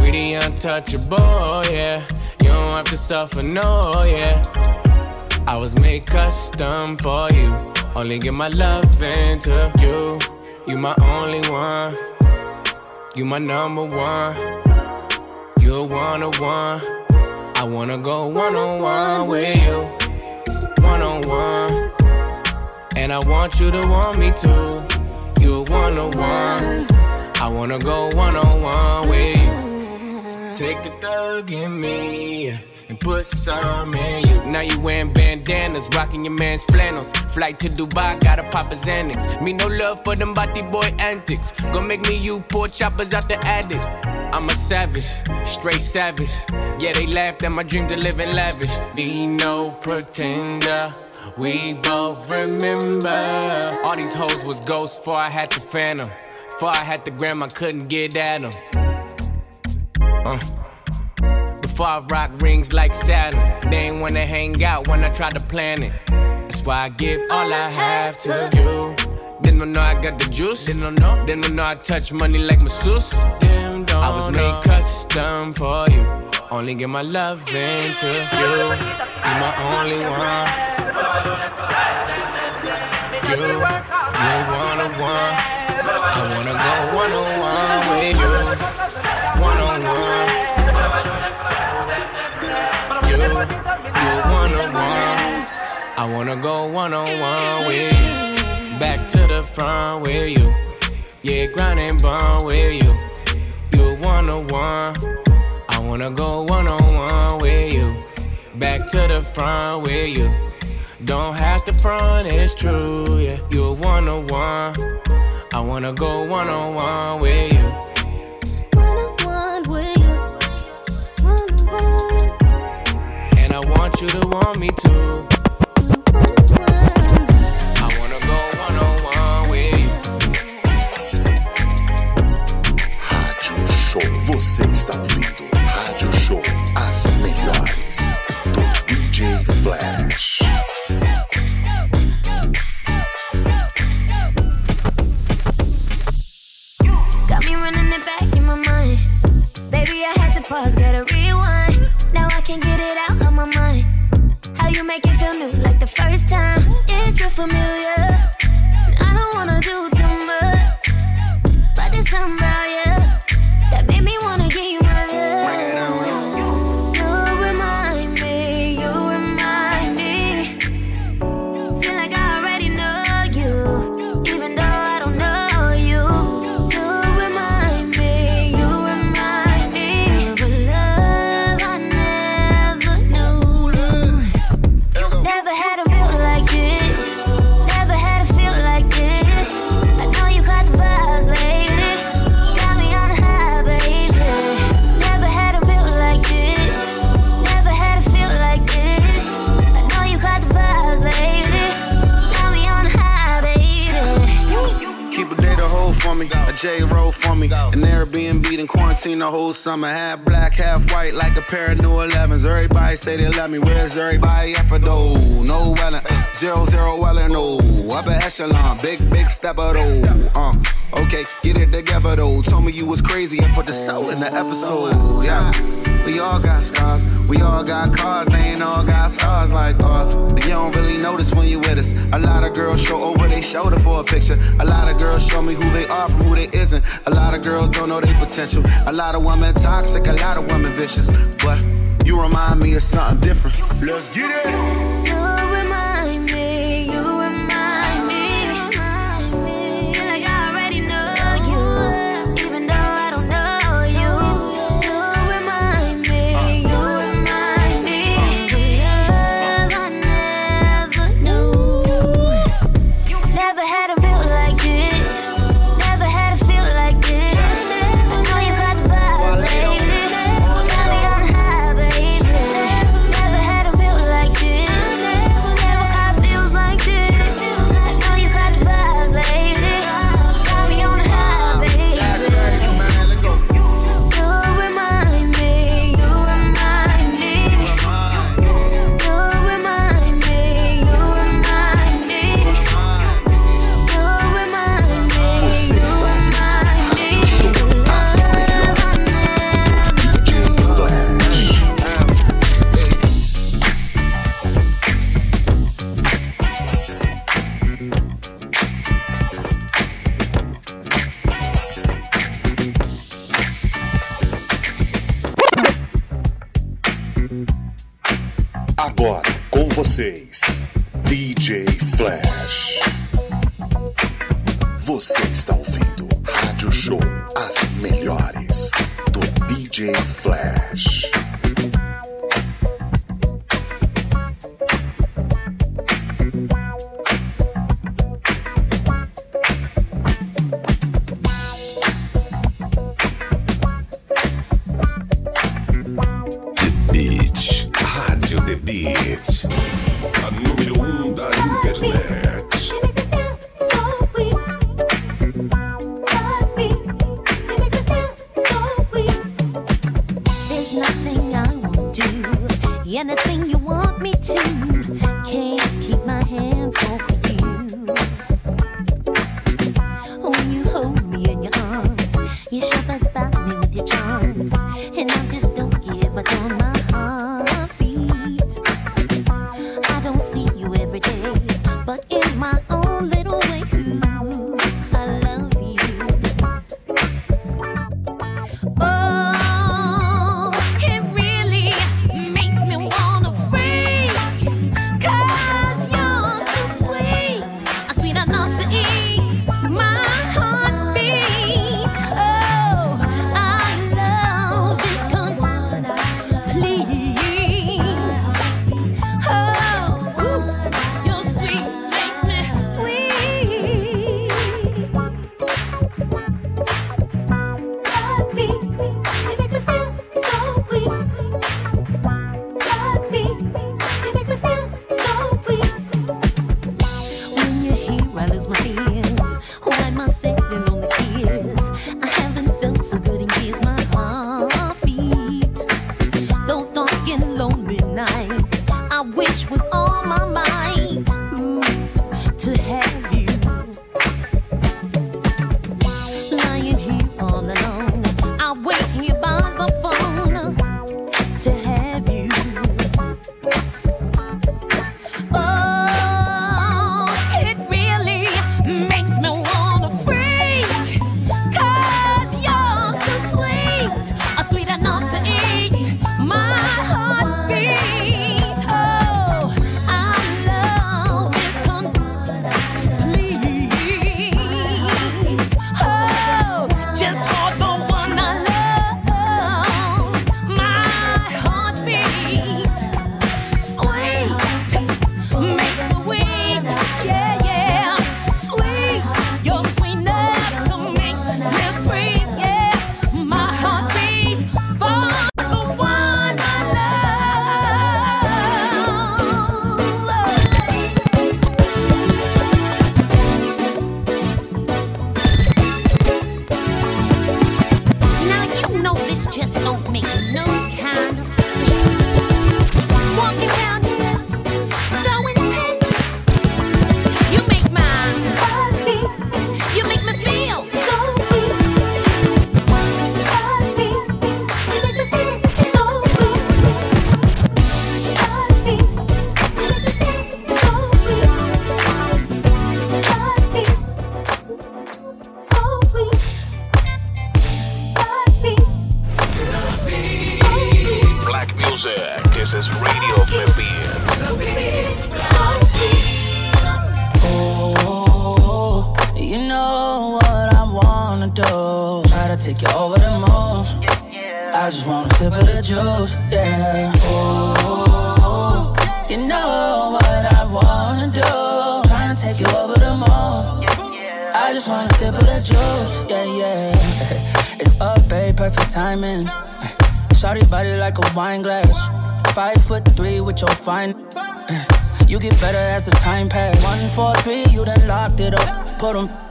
We the untouchable, yeah. You don't have to suffer, no, yeah. I was made custom for you. Only give my love into you. You my only one. You my number one. You're one on one. I wanna go one on one with you. One on one. And I want you to want me too. You're one on one. I wanna go one on one with you. Take the thug in me and put some in you. Now you wearing bandanas, rocking your man's flannels. Flight to Dubai, gotta pop a Xanax. Me no love for them body boy antics. Gonna make me you poor choppers out the attic. I'm a savage, straight savage. Yeah, they laughed at my dream to live in lavish. Be no pretender. We both remember. All these hoes was ghosts before I had to phantom. Before I had the gram, I couldn't get at them. Uh. Before I rock rings like Saturn. They ain't wanna hang out when I try to plan it. That's why I give all I have to you. Didn't know I got the juice. Didn't know. Didn't know I touch money like masseuse. Damn, I was made custom for you. Only give my love into you. You my only one. You, you one on one. I wanna go one on one with you. I wanna go one on one with you. Back to the front with you. Yeah, grind and bond with you. You one on one. I wanna go one on one with you. Back to the front with you. Don't have to front, it's true. Yeah, you one on one. I wanna go one on one with you. One-on-one with you, one-on-one. And I want you to want me too. Você está ouvindo Rádio Show. As melhores do DJ Flash. Got me running it back in my mind. Baby, I had to pause, gotta rewind. Now I can get it out of my mind. How you make it feel new like the first time? It's real familiar. An Airbnb in quarantine the whole summer. Half black, half white, like a pair of new 11s. Everybody say they love me. Where's everybody at for though? No welling, zero zero welling, no. Upper echelon, big big stepper though. Uh, okay, get it together though. Told me you was crazy and put the soul in the episode. Yeah. We all got scars, we all got cars, they ain't all got stars like us. But you don't really notice when you with us. A lot of girls show over their shoulder for a picture. A lot of girls show me who they are from who they isn't. A lot of girls don't know their potential. A lot of women toxic, a lot of women vicious. But you remind me of something different. Let's get it.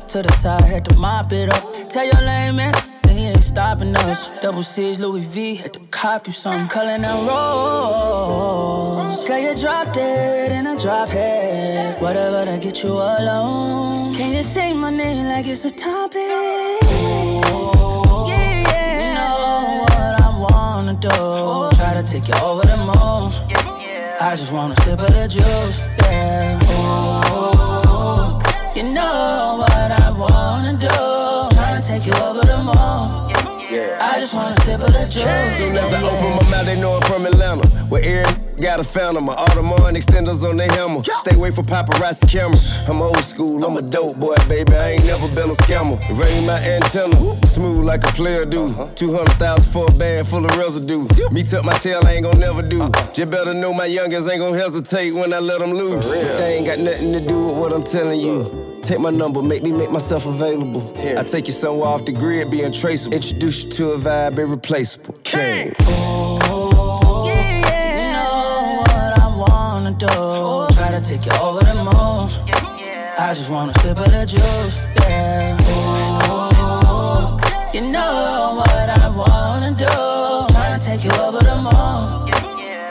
To the side, had to mop it up. Tell your lame man, he ain't stopping us. Double C's, Louis V, had to cop you some. Culling and rolls. Girl, you dropped it in a drop head. Whatever to get you alone. Can you say my name like it's a topic? Yeah, yeah. You know what I wanna do. Try to take you over the moon. I just wanna sip of the juice, yeah. Ooh, you know what I wanna do. Tryna take you over the mall. Yeah. I just wanna sip of the juice. Soon as I open my mouth, they know I'm from Atlanta. Where every got a phantom, my Audemars extenders on their hammer. Stay away from paparazzi cameras. I'm old school, I'm a dope boy, baby. I ain't never been a scammer. Ring my antenna, smooth like a player do. Uh-huh. 200,000 for a bag full of residue. Me tuck my tail, I ain't gon' never do. Uh-huh. Just better know my youngins ain't gon' hesitate when I let them loose. They ain't got nothing to do with what I'm telling you. Uh. Take my number, make me make myself available. Here. I take you somewhere off the grid, be untraceable. Introduce you to a vibe irreplaceable. King. Oh, yeah, yeah. You know what I wanna do. Try to take you over the moon. I just wanna sip of the juice, yeah. Oh, you know what I wanna do. Try to take you over the moon.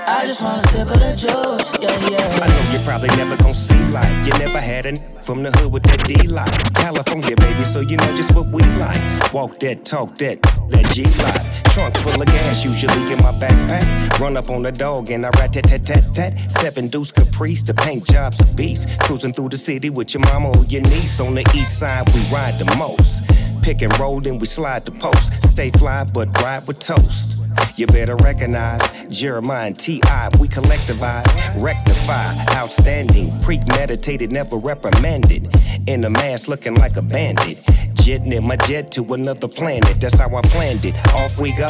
I just wanna sip of the juice, yeah, yeah. I know you're probably never gon' see like you never had an from the hood with that D like California, baby, so you know just what we like. Walk that, talk that that G life. Trunk full of gas, usually in my backpack. Run up on the dog and I rat tat tat tat tat. Seven deuce caprice, the paint job's a beast. Cruising through the city with your mama or your niece. On the east side, we ride the most. Pick and roll, then we slide the post. Stay fly, but ride with toast. You better recognize Jeremih and T.I. We collectivize, rectify, outstanding, premeditated, never reprimanded. In a mask looking like a bandit. Jetting in my jet to another planet. That's how I planned it. Off we go.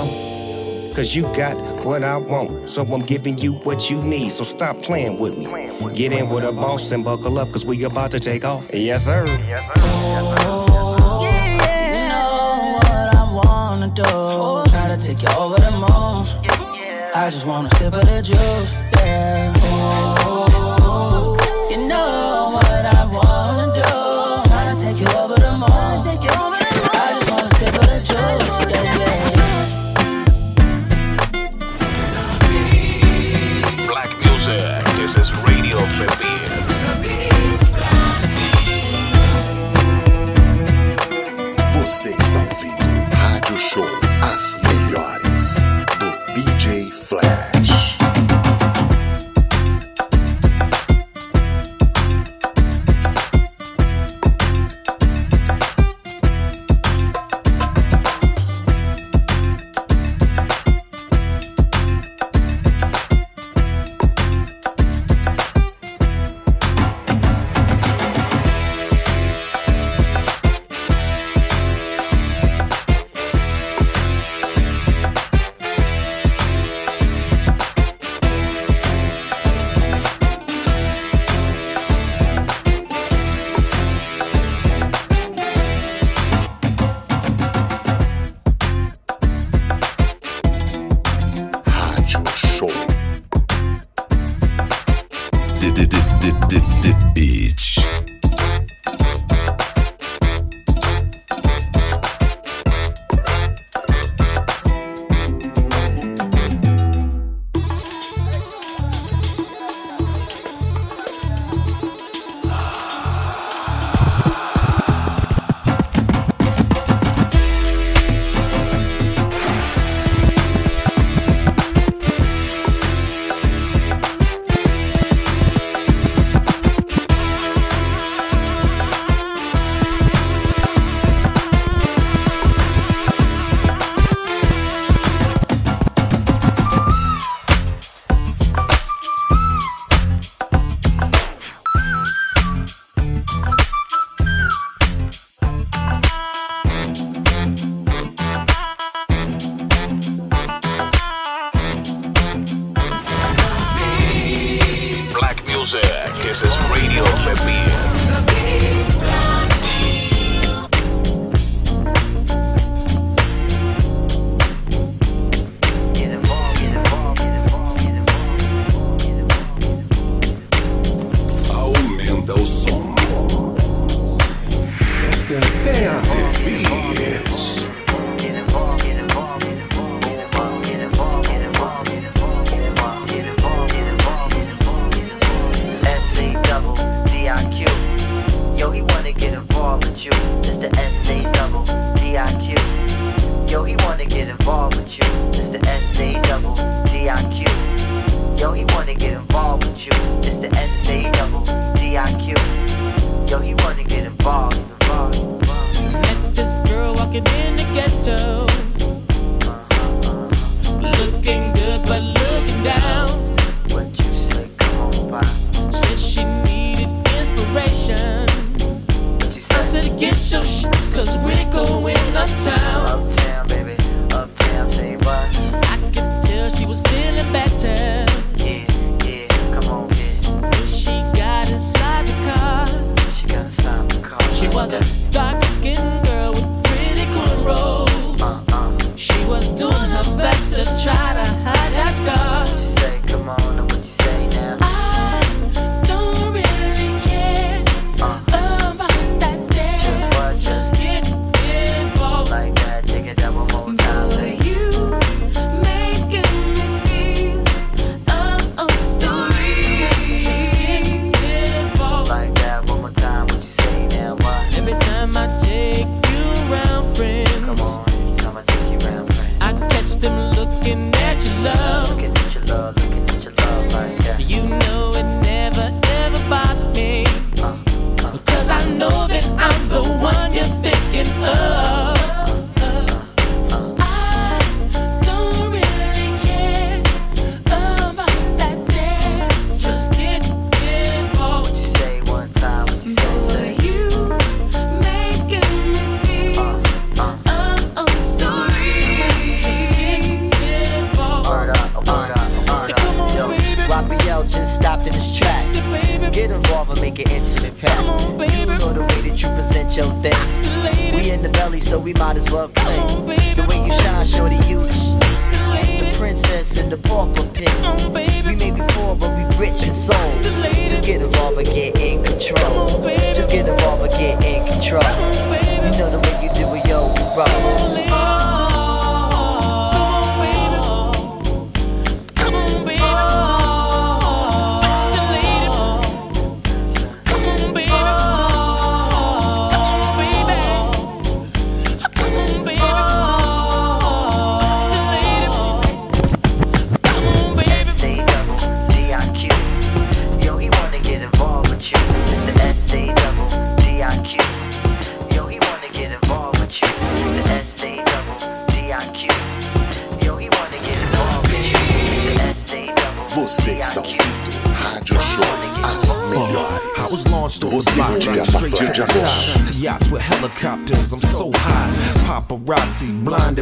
Cause you got what I want, so I'm giving you what you need. So stop playing with me. Get in with a boss and buckle up, cause we about to take off. Yes, sir. Yes sir. You know what I wanna do. Try to take you over the moon. I just wanna sip of the juice, yeah. Ooh, you know what I wanna do. Try to take you over the moon. I just wanna sip of the juice, yeah, yeah. Black music. This is Radio Baby. Você está ouvindo Rádio Show As Melhores do DJ Flash.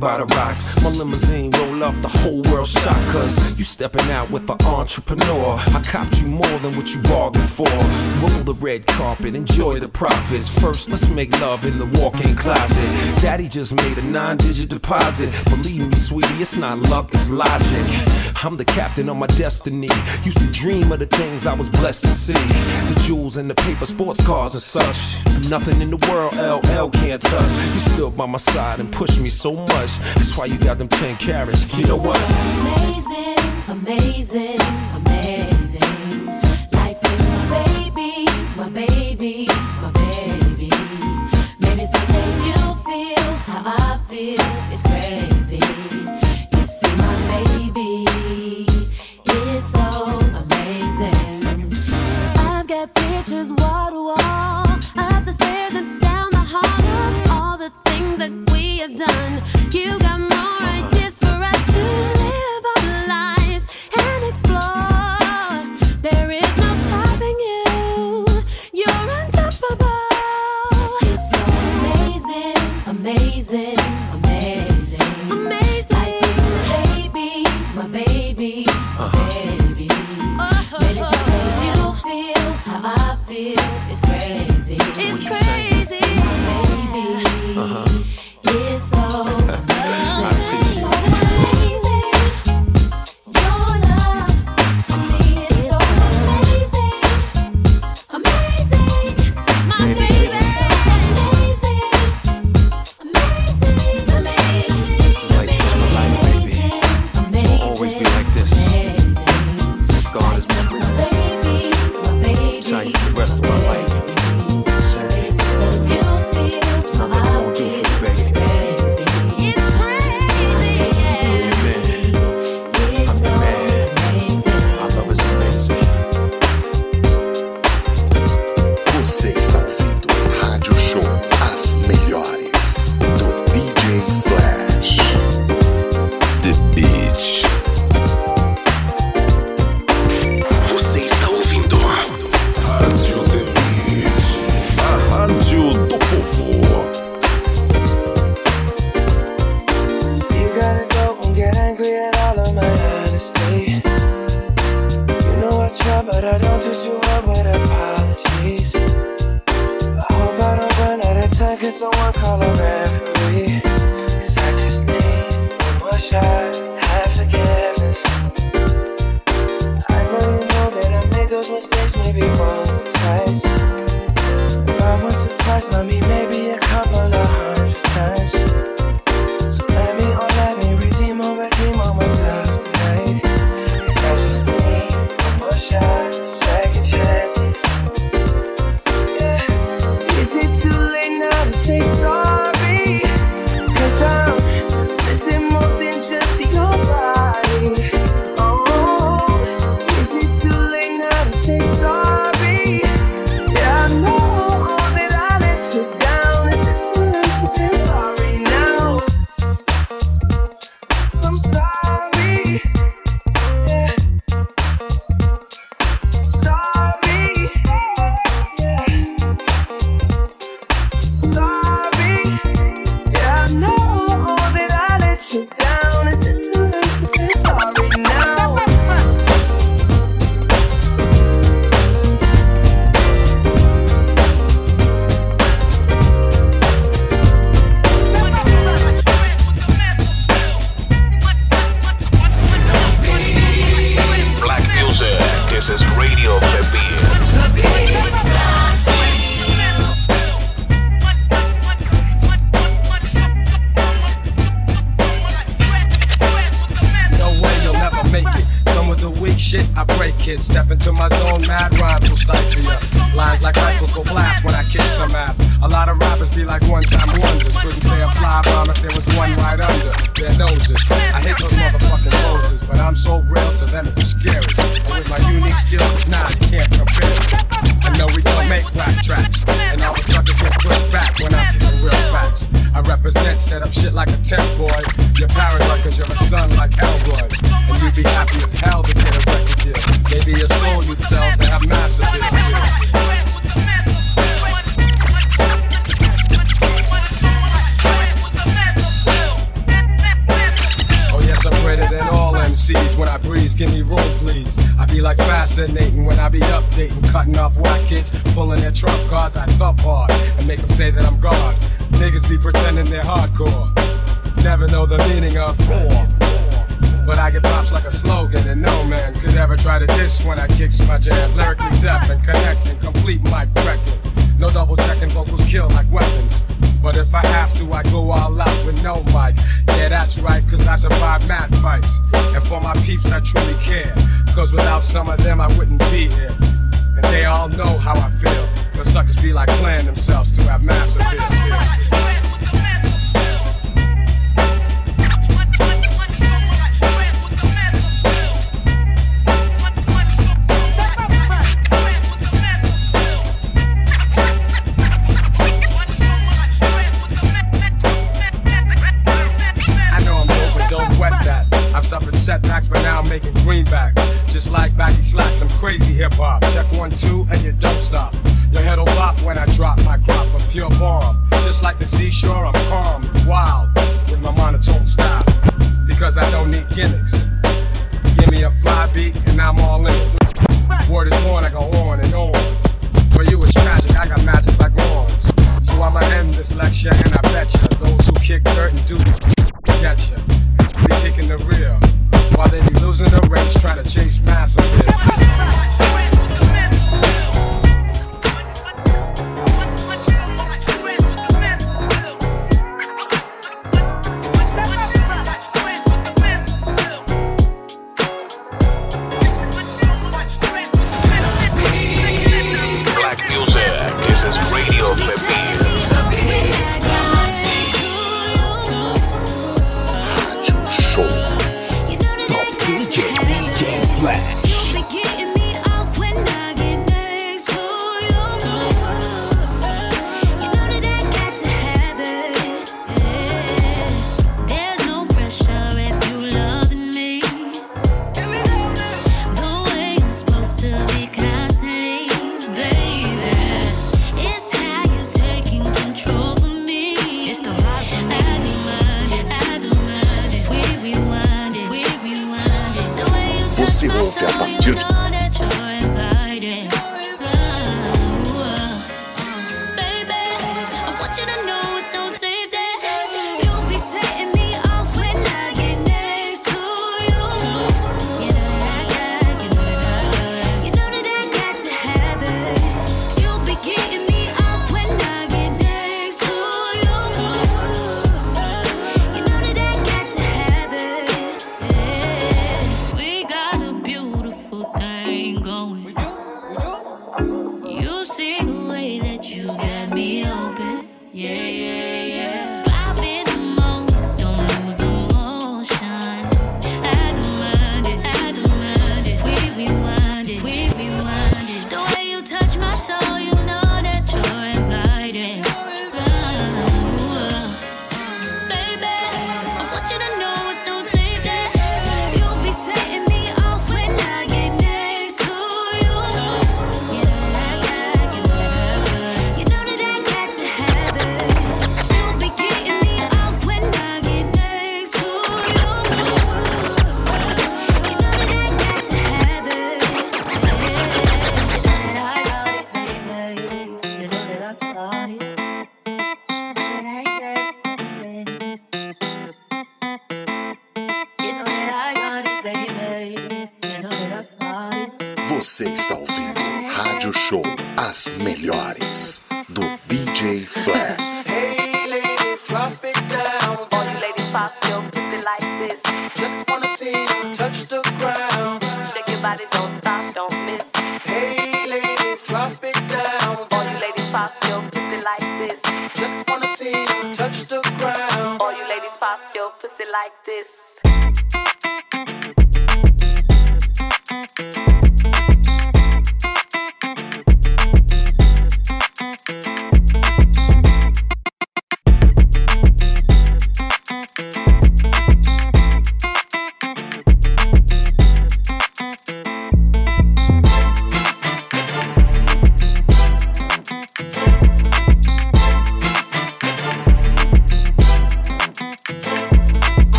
by the rocks. My limousine roll up the whole world shot, cause you stepping out with an entrepreneur. I copped you more than what you bargained for. Roll the red carpet, enjoy the profits. First, let's make love in the walk-in closet. Daddy just made a nine-digit deposit. Believe me, sweetie, it's not luck, it's logic. I'm the captain of my destiny. Used to dream of the things I was blessed to see. The jewels and the paper sports cars and such. Nothing in the world LL can't touch. You stood by my side and pushed me so much. That's why you got them 10 carats. You know what? Amazing amazing, amazing.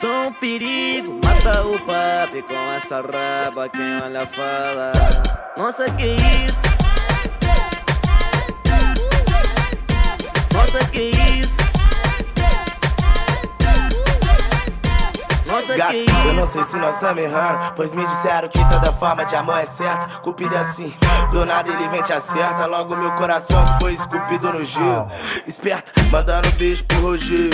São um perigo. Mata o papi com essa raba, quem olha fala. Nossa, que isso? Sei se nós estamos errando Pois me disseram que toda forma de amor é certa. Cupido é assim, do nada ele vem te acerta. Logo meu coração que foi esculpido no gelo Esperta, mandando um beijo pro Rogério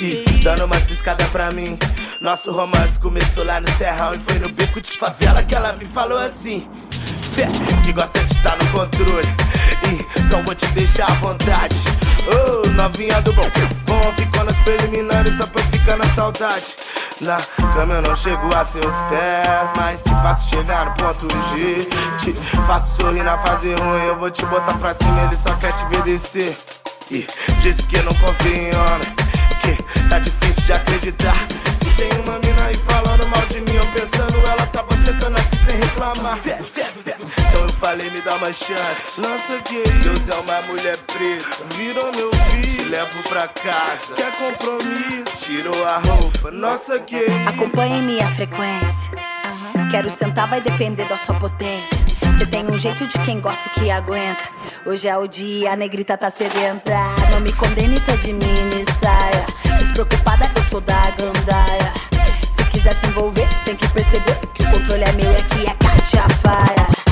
E dando umas piscadas pra mim. Nosso romance começou lá no Serrão E foi no beco de favela que ela me falou assim. Fé, que gosta de estar no controle Então vou te deixar à vontade. Ô, novinha do bom Bom, ficou nas preliminares só pra eu ficar na saudade. Na cama eu não chego a seus pés Mas te faço chegar no ponto G. Te faço sorrir na fase ruim Eu vou te botar pra cima, ele só quer te ver descer. E disse que não confia em homem Que tá difícil de acreditar. Que tem uma mina aí falando mal de mim Eu pensando, ela tava sentando aqui sem reclamar. Fé, fé, fé. Falei, me dá uma chance Nossa, que Deus é uma mulher preta Virou meu filho, te levo pra casa Quer compromisso? Tirou a roupa Nossa, que Acompanhe minha frequência. Quero sentar, vai depender da sua potência. Você tem um jeito de quem gosta e que aguenta. Hoje é o dia, a negrita tá sedenta. Não me condene, tá de mini saia. Despreocupada, eu sou da gandaia. Se quiser se envolver, tem que perceber que o controle é meu e aqui é Katia Faia.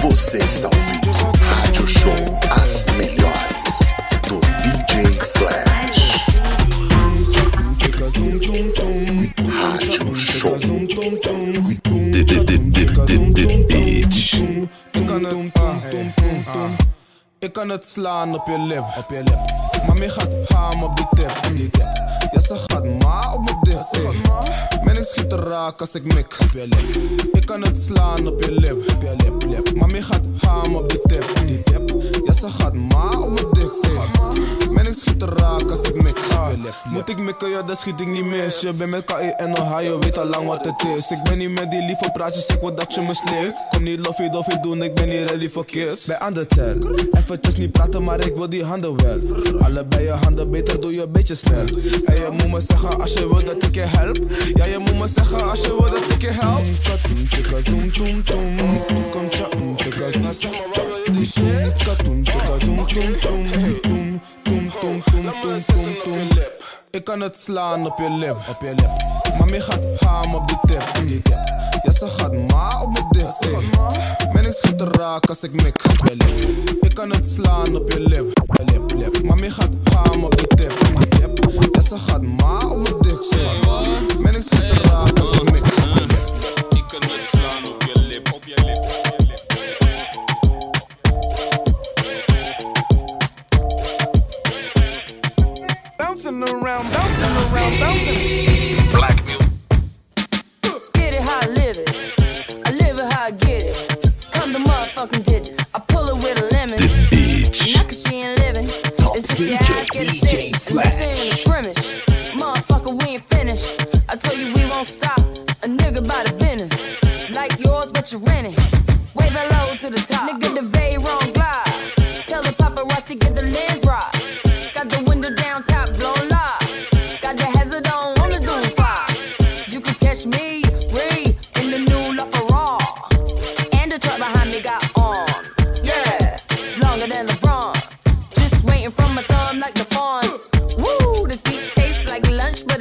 Você está ouvindo Rádio Show As Melhores do DJ Flash. Rádio Show. Ik kan het, slaan op je lip, op je lip. Mami gaat ham op die tip, die tip. Ja, ze gaat ma op mijn dik. Men ik schiet er raak als ik mik op je lip. Ik kan het slaan op je lip, op je lip, lip. Mami gaat ham op die tip, die tip. Ja, ze gaat ma op mijn dik. Men ik schiet er raak als ik mik op je lip. Moet ik mikken, ja, dan schiet ik niet mis. Je bent met KI en Ohio, weet al lang wat het is. Ik ben niet met die lieve praatjes, ik wil dat je me slikt. Kom niet loffie doffie doen, ik ben niet ready voor kids. Bij aan de tel, eventjes niet praten, maar ik wil die handen wel. Allebei je handen, beter doe je een beetje snel. En je als je wil dat ik je help. Zeggen als je wil dat ik je help. Katum, chika, tum, tum, tum. Kom, chika, nou zeg maar waar wil je die shit? Katum, chika, tum, tum, tum. Tum, tum, tum, tum, tum, tum, tum. Ik kan het slaan op je lip, op je lip. Mami gaat ham op die tip, die tip. Ja, ze gaat ma op mijn dik. Men ik schiet er raak als ik mik op je lip. Ik kan het slaan op je lip, op je lip, lip. Mami gaat ham op die tip, die tip. Ja, ze gaat ma op mijn dik. Men ik schiet er raak als ik mik op je lip. Ik kan het slaan op je lip, op je lip. bouncing around, bouncing around, bouncing. Black music. Get it how I live it. I live it how I get it. Come to motherfucking digits. I pull it with a lemon. The bitch. Not cause she ain't living. It's just DJ, the eyes get DJ sick. Flash. And scrimmage. Motherfucker, we ain't finished. I tell you we won't stop. A nigga by the business. Like yours, but you're it. Way below to the top. Nigga, the bay wrong.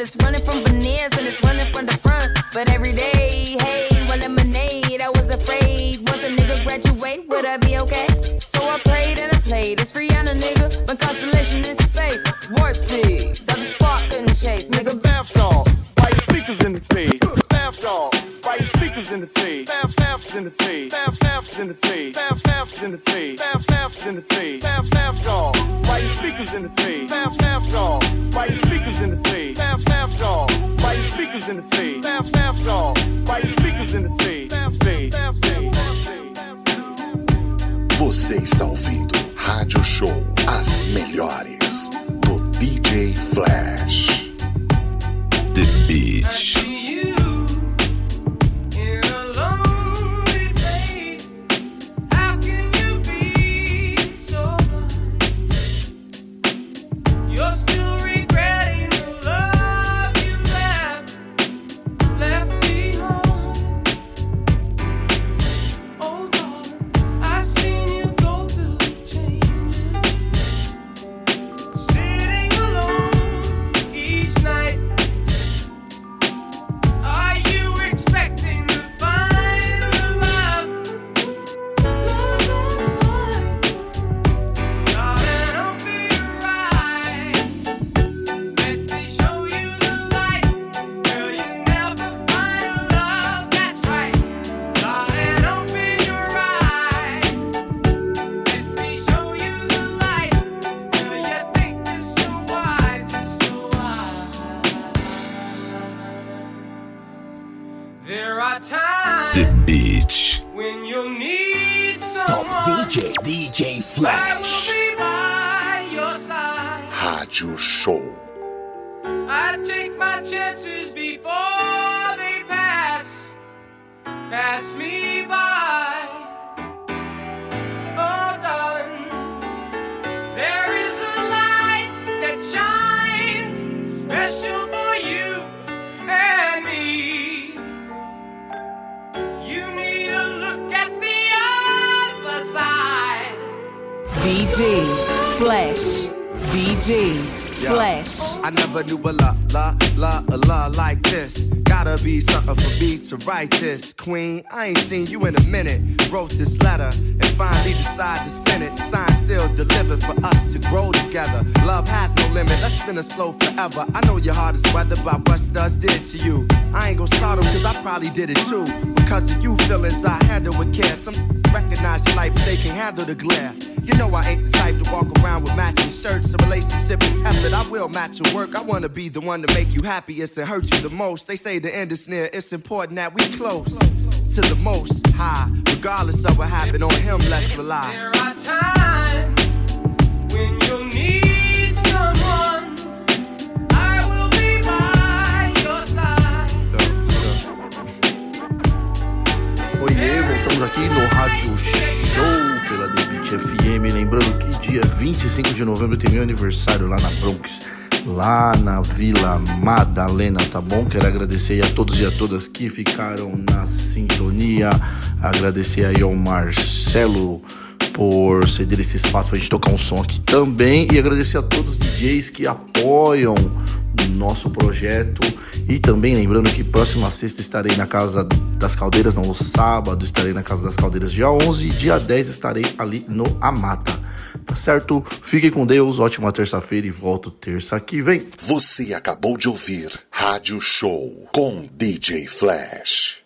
It's running from veneers and it's running from the front. But every day, hey, one lemonade. I was afraid once a nigga graduate, would I be okay? So I prayed and I played. It's Rihanna, nigga. My constellation in space. Warp speed, that the spark couldn't chase, nigga. Bath song, why your speakers in the fade? Bath song, why your speakers in the fade? Bath baths in the fade, bath baths in the fade, bath baths in the fade, bath baths in the fade, bath bath song, why your speakers in the fade? Bath bath song, why your speakers in the fade? Song, why speakers in the fade? Bath bath song, why speakers in the? Fade, fade. Você está ouvindo Rádio Show As Melhores do DJ Flash. Rádio Show. I take my chances before they pass, pass me by. Oh, darling, there is a light that shines special for you and me. You need to look at the other side. DJ Flash. DJ Flash. I never knew a la la la a la like this. Gotta be something for me to write this. Queen, I ain't seen you in a minute. Wrote this letter and finally decided to send it. Signed, sealed, delivered for us to grow together. Love has no limit. Let's spin it slow forever. I know your heart is weathered by what studs did to you. I ain't gon' start 'em cause I probably did it too. Because of you feelings I handle with care. Some recognize your light, but they can handle the glare. You know I ain't the type to walk around with matching shirts. A relationship is effort. I will match your work. I wanna be the one to make you happiest and hurt you the most. They say the end is near. It's important that we close to the most high. Regardless of what happened on him, let's rely. There are times when you'll need someone. I will be by your side. Oiê, voltamos aqui no Rádio Show pela The Beat FM. Lembrando que dia 25 de novembro tem meu aniversário lá na Bronx, lá na Vila Madalena, tá bom? Quero agradecer a todos e a todas que ficaram na sintonia. Agradecer aí ao Marcelo por ceder esse espaço pra gente tocar um som aqui também. E agradecer a todos os DJs que apoiam nosso projeto. E também lembrando que próxima sexta estarei na Casa das Caldeiras, não, no sábado estarei na Casa das Caldeiras dia 11 e dia 10 estarei ali no Amata. Tá certo? Fiquem com Deus, ótima terça-feira e volto terça que vem. Você acabou de ouvir Rádio Show com DJ Flash.